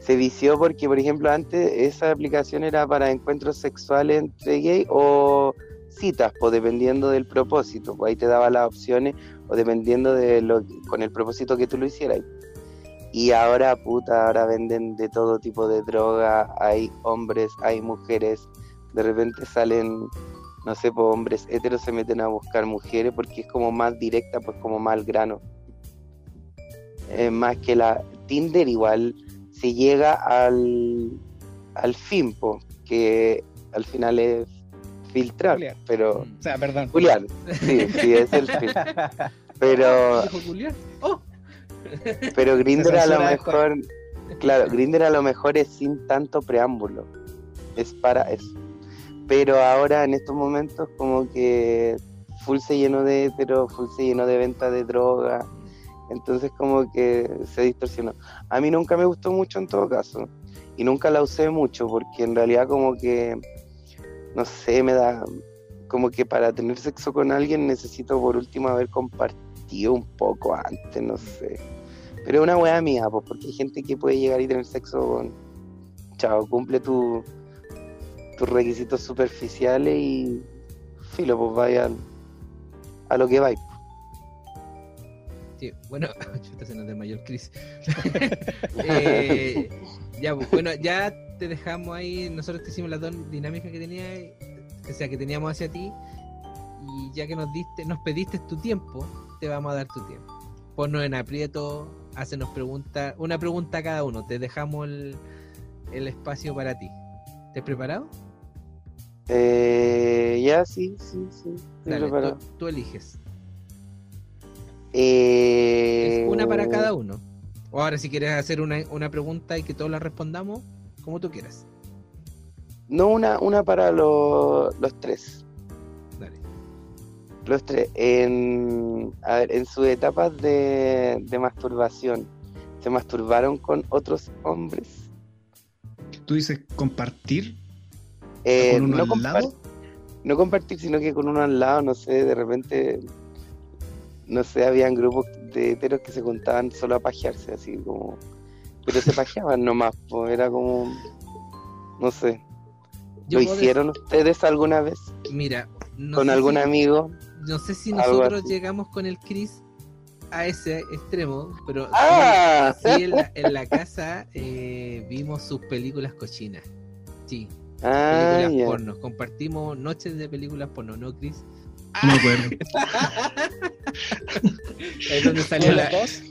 Se vició porque, por ejemplo, antes esa aplicación era para encuentros sexuales entre gay o citas, pues dependiendo del propósito. Pues ahí te daba las opciones o dependiendo de lo con el propósito que tú lo hicieras. Y ahora, puta, ahora venden de todo tipo de droga. Hay hombres, hay mujeres. De repente salen, no sé, pues hombres heteros se meten a buscar mujeres porque es como más directa, pues como más al grano. Eh, más que la Tinder igual se llega al, al fin, po, que al final es filtrar, Julián. pero O sea, perdón. Julián, sí, sí es el fin. Pero, Dijo Julián. Oh. Pero Grinder a lo mejor, claro, Grinder a lo mejor es sin tanto preámbulo, es para eso. Pero ahora en estos momentos como que full se llenó de hetero, full se llenó de venta de droga, entonces como que se distorsionó. A mí nunca me gustó mucho en todo caso y nunca la usé mucho porque en realidad como que, no sé, me da como que para tener sexo con alguien necesito por último haber compartido un poco antes, no sé. Pero es una wea mía, pues porque hay gente que puede llegar y tener sexo con... Chao, cumple tu, tus requisitos superficiales y filo, pues vaya a lo que vais. Sí, bueno, chuta, se nos desmayó Chris. Eh, ya, pues, bueno, ya te dejamos ahí. Nosotros te hicimos las dos dinámicas que tenía, o sea, que teníamos hacia ti. Y ya que nos diste, nos pediste tu tiempo, te vamos a dar tu tiempo. Ponnos en aprieto, hacenos preguntas, una pregunta a cada uno. Te dejamos el, el espacio para ti. ¿Estás preparado? Eh, ya, sí, sí, sí. Dale, tú, tú eliges. Eh, Es una para cada uno. O ahora, si quieres hacer una, una pregunta y que todos la respondamos, como tú quieras. No, una, una para los, los tres. Tres. En, a ver, en sus etapas de, de masturbación, ¿se masturbaron con otros hombres? Tú dices compartir Eh, con uno no, al compar- lado. no compartir, sino que con uno al lado, no sé, de repente, no sé, habían grupos de heteros que se juntaban solo a pajearse, así como. Pero se pajeaban nomás, pues era como. No sé. ¿Lo hicieron ustedes alguna vez? Mira, no ¿Con algún si- amigo? No sé si nosotros llegamos con el Chris a ese extremo, pero sí- ¡Ah! sí, en, la, en la casa eh, vimos sus películas cochinas. Sí, Ah, películas ya. porno. Compartimos noches de películas porno, ¿no, Chris? No me acuerdo. Es donde salió la.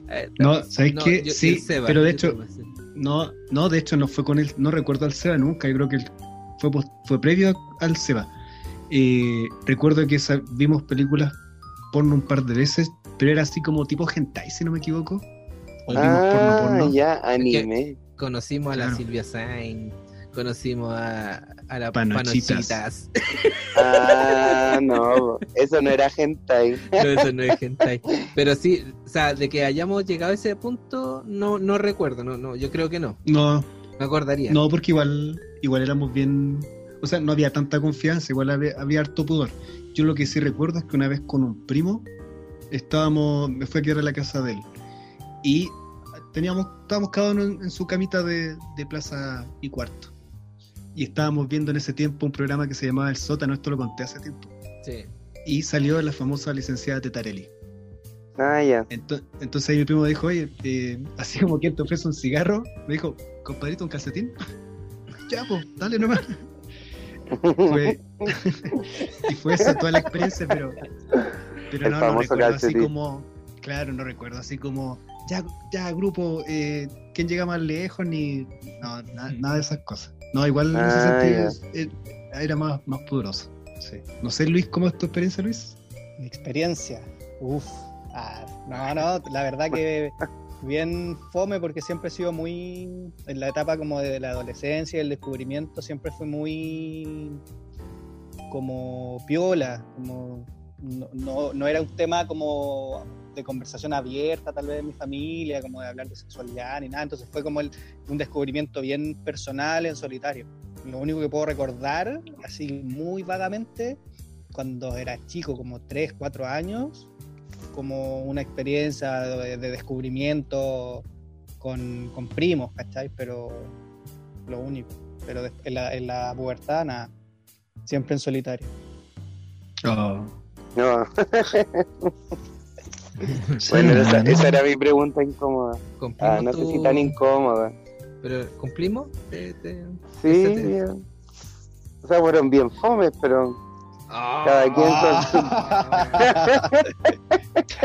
Eh, No, ¿sabes no, qué? yo- Sí, el Seba, pero de hecho-. No, no, de hecho no fue con él, no recuerdo al Seba nunca, yo creo que él fue, fue previo al Seba. Eh, recuerdo que esa- vimos películas porno un par de veces, pero era así como tipo hentai, si no me equivoco. O vimos Ah, porno porno. ya, anime. Conocimos a la Claro. Silvia Sain, conocimos a, a la Panochitas. Panochitas. Ah, no, eso no era hentai. No, eso no es hentai. Pero sí, o sea, de que hayamos llegado a ese punto, no, no recuerdo, no, no, yo creo que no. No, Me acordaría. no, porque igual, igual éramos bien, o sea, no había tanta confianza, igual había, había harto pudor. Yo lo que sí recuerdo es que una vez con un primo estábamos, me fue a quedar a la casa de él y teníamos, estábamos cada uno en, en su camita de, de plaza y cuarto. Y estábamos viendo en ese tiempo un programa que se llamaba El Sótano, esto lo conté hace tiempo. Sí. Y salió la famosa licenciada Tetarelli. Ah, ya. Ento- Entonces ahí mi primo dijo, oye, eh, así como quien te ofrece un cigarro, me dijo, compadrito, un calcetín. ya, pues, dale nomás. Fue, y fue esa toda la experiencia, pero, pero El no, no recuerdo así como, claro, no recuerdo así como, ya, ya grupo, eh, ¿quién llega más lejos? Ni, no, na- nada de esas cosas. No, igual en ese Ah, sentido eh, era más, más poderoso. Sí. No sé, Luis, ¿cómo es tu experiencia, Luis? Mi experiencia. Uf. Ah, no, no, la verdad que bien fome porque siempre he sido muy, en la etapa como de la adolescencia el descubrimiento, siempre fui muy como piola, como no, no, era un tema como de conversación abierta tal vez en mi familia, como de hablar de sexualidad ni nada, entonces fue como un descubrimiento bien personal en solitario. Lo único que puedo recordar, así muy vagamente, cuando era chico, como 3, 4 años, como una experiencia de, de descubrimiento con, con primos, ¿cachai? Pero lo único. Pero en la, en la pubertad, nada. Siempre en solitario. Oh, No. Bueno, esa, esa era mi pregunta incómoda. ¿Cumplimos Ah, no sé si tan incómoda. ¿Pero cumplimos? Te- te- Sí, te- bien. O sea, fueron bien fomes, pero Ah. cada quien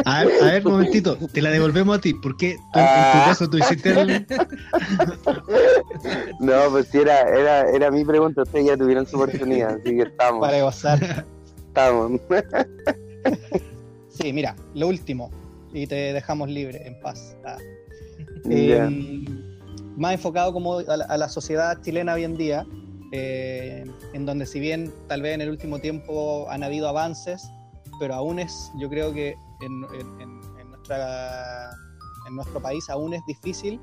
A ver, a ver, un momentito, te la devolvemos a ti. ¿Por qué tú, en Ah. tu caso tú hiciste el... No, pues sí, era, era, era mi pregunta. Ustedes ya tuvieron su oportunidad, así que estamos. Para gozar. estamos. Sí, mira, lo último. Y te dejamos libre, en paz. Ah. Eh, más enfocado como a la, a la sociedad chilena hoy en día, eh, en donde si bien tal vez en el último tiempo han habido avances, pero aún es, yo creo que en, en- en- nuestra, en nuestro país aún es difícil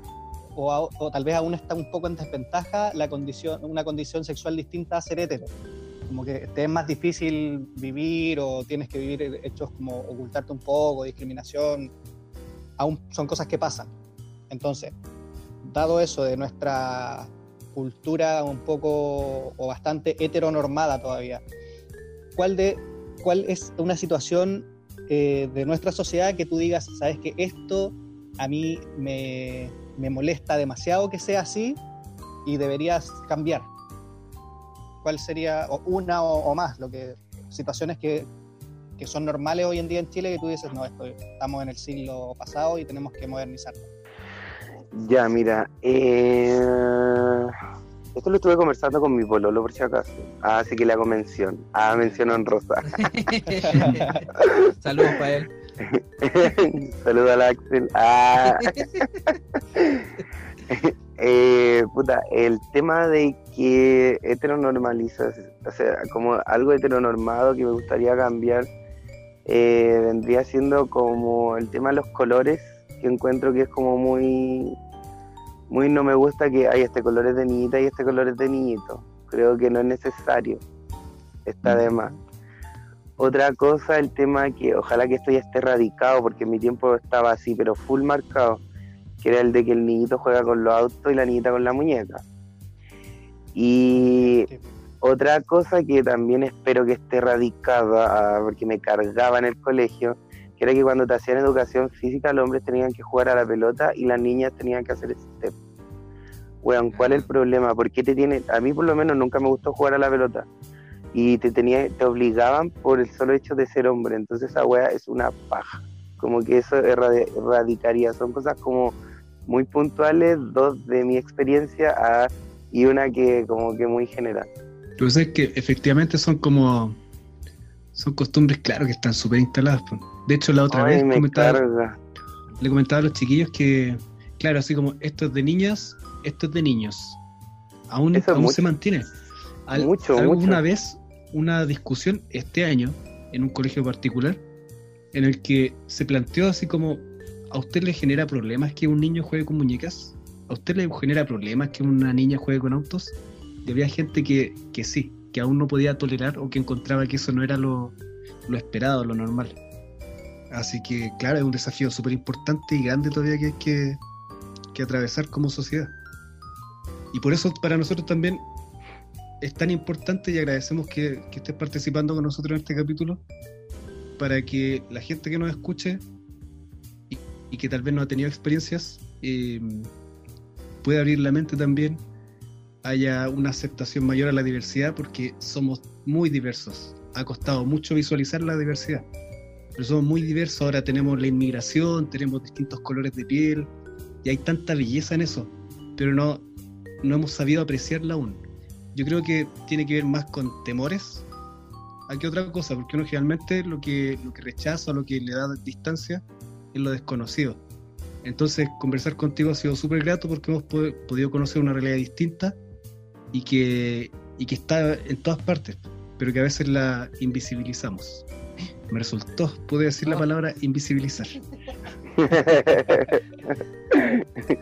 o, o tal vez aún está un poco en desventaja la condición, una condición sexual distinta a ser hetero. Como que te es más difícil vivir o tienes que vivir hechos como ocultarte un poco, discriminación, aún son cosas que pasan. Entonces, dado eso de nuestra cultura un poco o bastante heteronormada todavía, ¿cuál, de, cuál es una situación eh, de nuestra sociedad que tú digas, sabes que esto a mí me, me molesta demasiado que sea así y deberías cambiar? ¿Cuál sería o una o, o más? Lo que, situaciones que, que son normales hoy en día en Chile que tú dices, no, esto, estamos en el siglo pasado y tenemos que modernizarlo. Ya, mira. eh, Esto lo estuve conversando con mi pololo, por si acaso. Ah, así que le hago mención. Ah, mención honrosa. Saludos para él. Saluda a la Axel. Ah, Eh, puta, el tema de que heteronormalizas, o sea, como algo heteronormado que me gustaría cambiar, eh, vendría siendo como el tema de los colores, que encuentro que es como muy, muy no me gusta que hay este color es de niñita y este color es de niñito. Creo que no es necesario, está de más. Otra cosa, el tema que ojalá que esto ya esté erradicado, porque en mi tiempo estaba así, pero full marcado que era el de que el niñito juega con los autos y la niñita con la muñeca. Y otra cosa que también espero que esté radicada, ah, porque me cargaba en el colegio, que era que cuando te hacían educación física los hombres tenían que jugar a la pelota y las niñas tenían que hacer step. Weón, ¿cuál es el problema? ¿Por qué te tiene? A mí por lo menos nunca me gustó jugar a la pelota. Y te tenía, te obligaban por el solo hecho de ser hombre. Entonces esa wea es una paja. Como que eso erradicaría. Son cosas como muy puntuales, dos de mi experiencia y una que como que muy general. Lo que es que efectivamente son como son costumbres, claro, que están súper instaladas. De hecho, la otra vez comentaba, le comentaba a los chiquillos que, claro, así como esto es de niñas, esto es de niños. Aún, aún se mantiene. Al, mucho, alguna vez una discusión este año en un colegio particular en el que se planteó así como ¿a usted le genera problemas que un niño juegue con muñecas? ¿A usted le genera problemas que una niña juegue con autos? Y había gente que, que sí, que aún no podía tolerar o que encontraba que eso no era lo, lo esperado, lo normal. Así que, claro, es un desafío súper importante y grande todavía que hay que, que atravesar como sociedad. Y por eso para nosotros también es tan importante y agradecemos que, que, estés participando con nosotros en este capítulo para que la gente que nos escuche y que tal vez no ha tenido experiencias, eh, puede abrir la mente también, haya una aceptación mayor a la diversidad porque somos muy diversos. Ha costado mucho visualizar la diversidad, pero somos muy diversos. Ahora tenemos la inmigración, tenemos distintos colores de piel y hay tanta belleza en eso, pero no, no hemos sabido apreciarla aún. Yo creo que tiene que ver más con temores a que otra cosa, porque uno generalmente lo que, lo que rechaza, lo que le da distancia, en lo desconocido. Entonces, conversar contigo ha sido súper grato porque hemos podido conocer una realidad distinta y que, y que está en todas partes, pero que a veces la invisibilizamos. Me resultó, pude decir la palabra invisibilizar.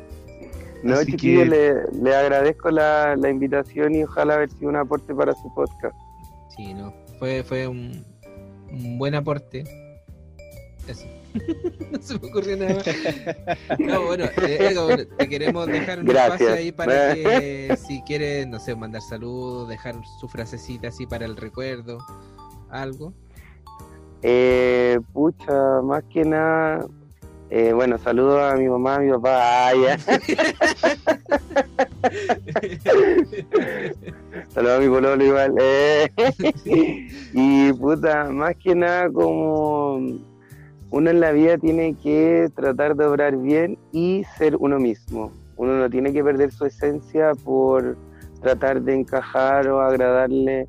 no, chiquillo, le, le, agradezco la, la, invitación y ojalá haber sido un aporte para su podcast. Sí, no, fue, fue un, un buen aporte. Eso. no se me ocurrió nada más. No, bueno, eh, te queremos dejar un espacio ahí para que si quieren, no sé, mandar saludos, dejar su frasecita así para el recuerdo, algo. Eh, pucha, más que nada, eh, bueno, saludos a mi mamá, a mi papá. Ah, saludos a mi pololo igual. Eh. y puta, más que nada como uno en la vida tiene que tratar de obrar bien y ser uno mismo. Uno no tiene que perder su esencia por tratar de encajar o agradarle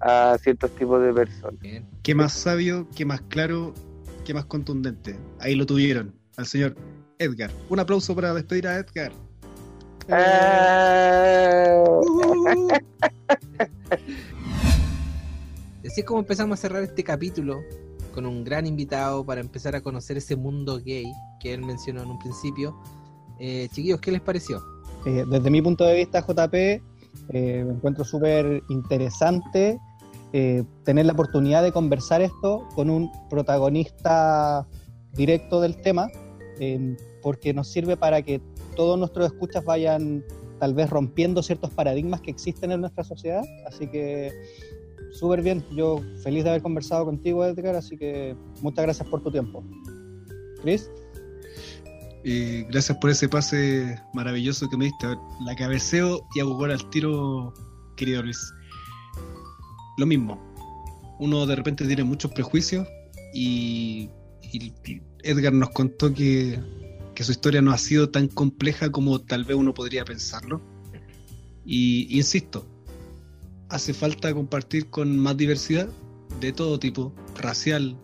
a ciertos tipos de personas. Qué más sabio, qué más claro, qué más contundente. Ahí lo tuvieron, al señor Edgar. Un aplauso para despedir a Edgar. Ah. Así es como empezamos a cerrar este capítulo con un gran invitado para empezar a conocer ese mundo gay que él mencionó en un principio. Eh, chiquillos, ¿qué les pareció? Eh, desde mi punto de vista, JP, eh, me encuentro súper interesante eh, tener la oportunidad de conversar esto con un protagonista directo del tema, porque nos sirve para que todos nuestros escuchas vayan tal vez rompiendo ciertos paradigmas que existen en nuestra sociedad. Así que súper bien. Yo feliz de haber conversado contigo, Edgar, así que muchas gracias por tu tiempo. Chris. gracias por ese pase maravilloso que me diste. La cabeceo y hago gol al tiro, querido Luis. Lo mismo. Uno de repente tiene muchos prejuicios y, Edgar nos contó que, que, su historia no ha sido tan compleja como tal vez uno podría pensarlo. Y insisto, hace falta compartir con más diversidad de todo tipo, racial,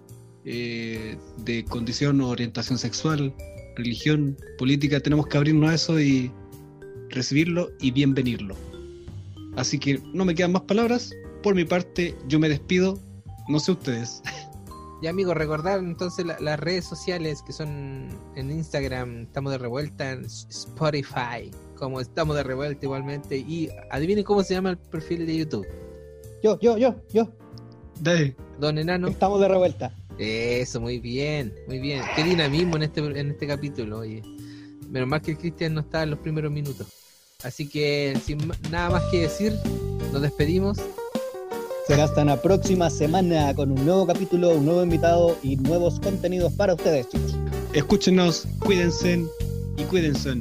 eh, de condición o orientación sexual, religión, política, tenemos que abrirnos a eso y recibirlo y bienvenirlo. Así que no me quedan más palabras. Por mi parte, yo me despido. No sé ustedes. Y amigos, recordar entonces la- las redes sociales que son en Instagram, estamos de revuelta, en Spotify, como estamos de revuelta igualmente. Y adivinen cómo se llama el perfil de YouTube. Yo, yo, yo, yo. Dale. Don Enano. Estamos de revuelta. Eso, muy bien, muy bien. Qué dinamismo en este, en este capítulo, oye. Menos mal que el Cristian no estaba en los primeros minutos. Así que sin nada más que decir, nos despedimos. Será hasta la próxima semana con un nuevo capítulo, un nuevo invitado y nuevos contenidos para ustedes, chicos. Escúchenos, cuídense y cuídense.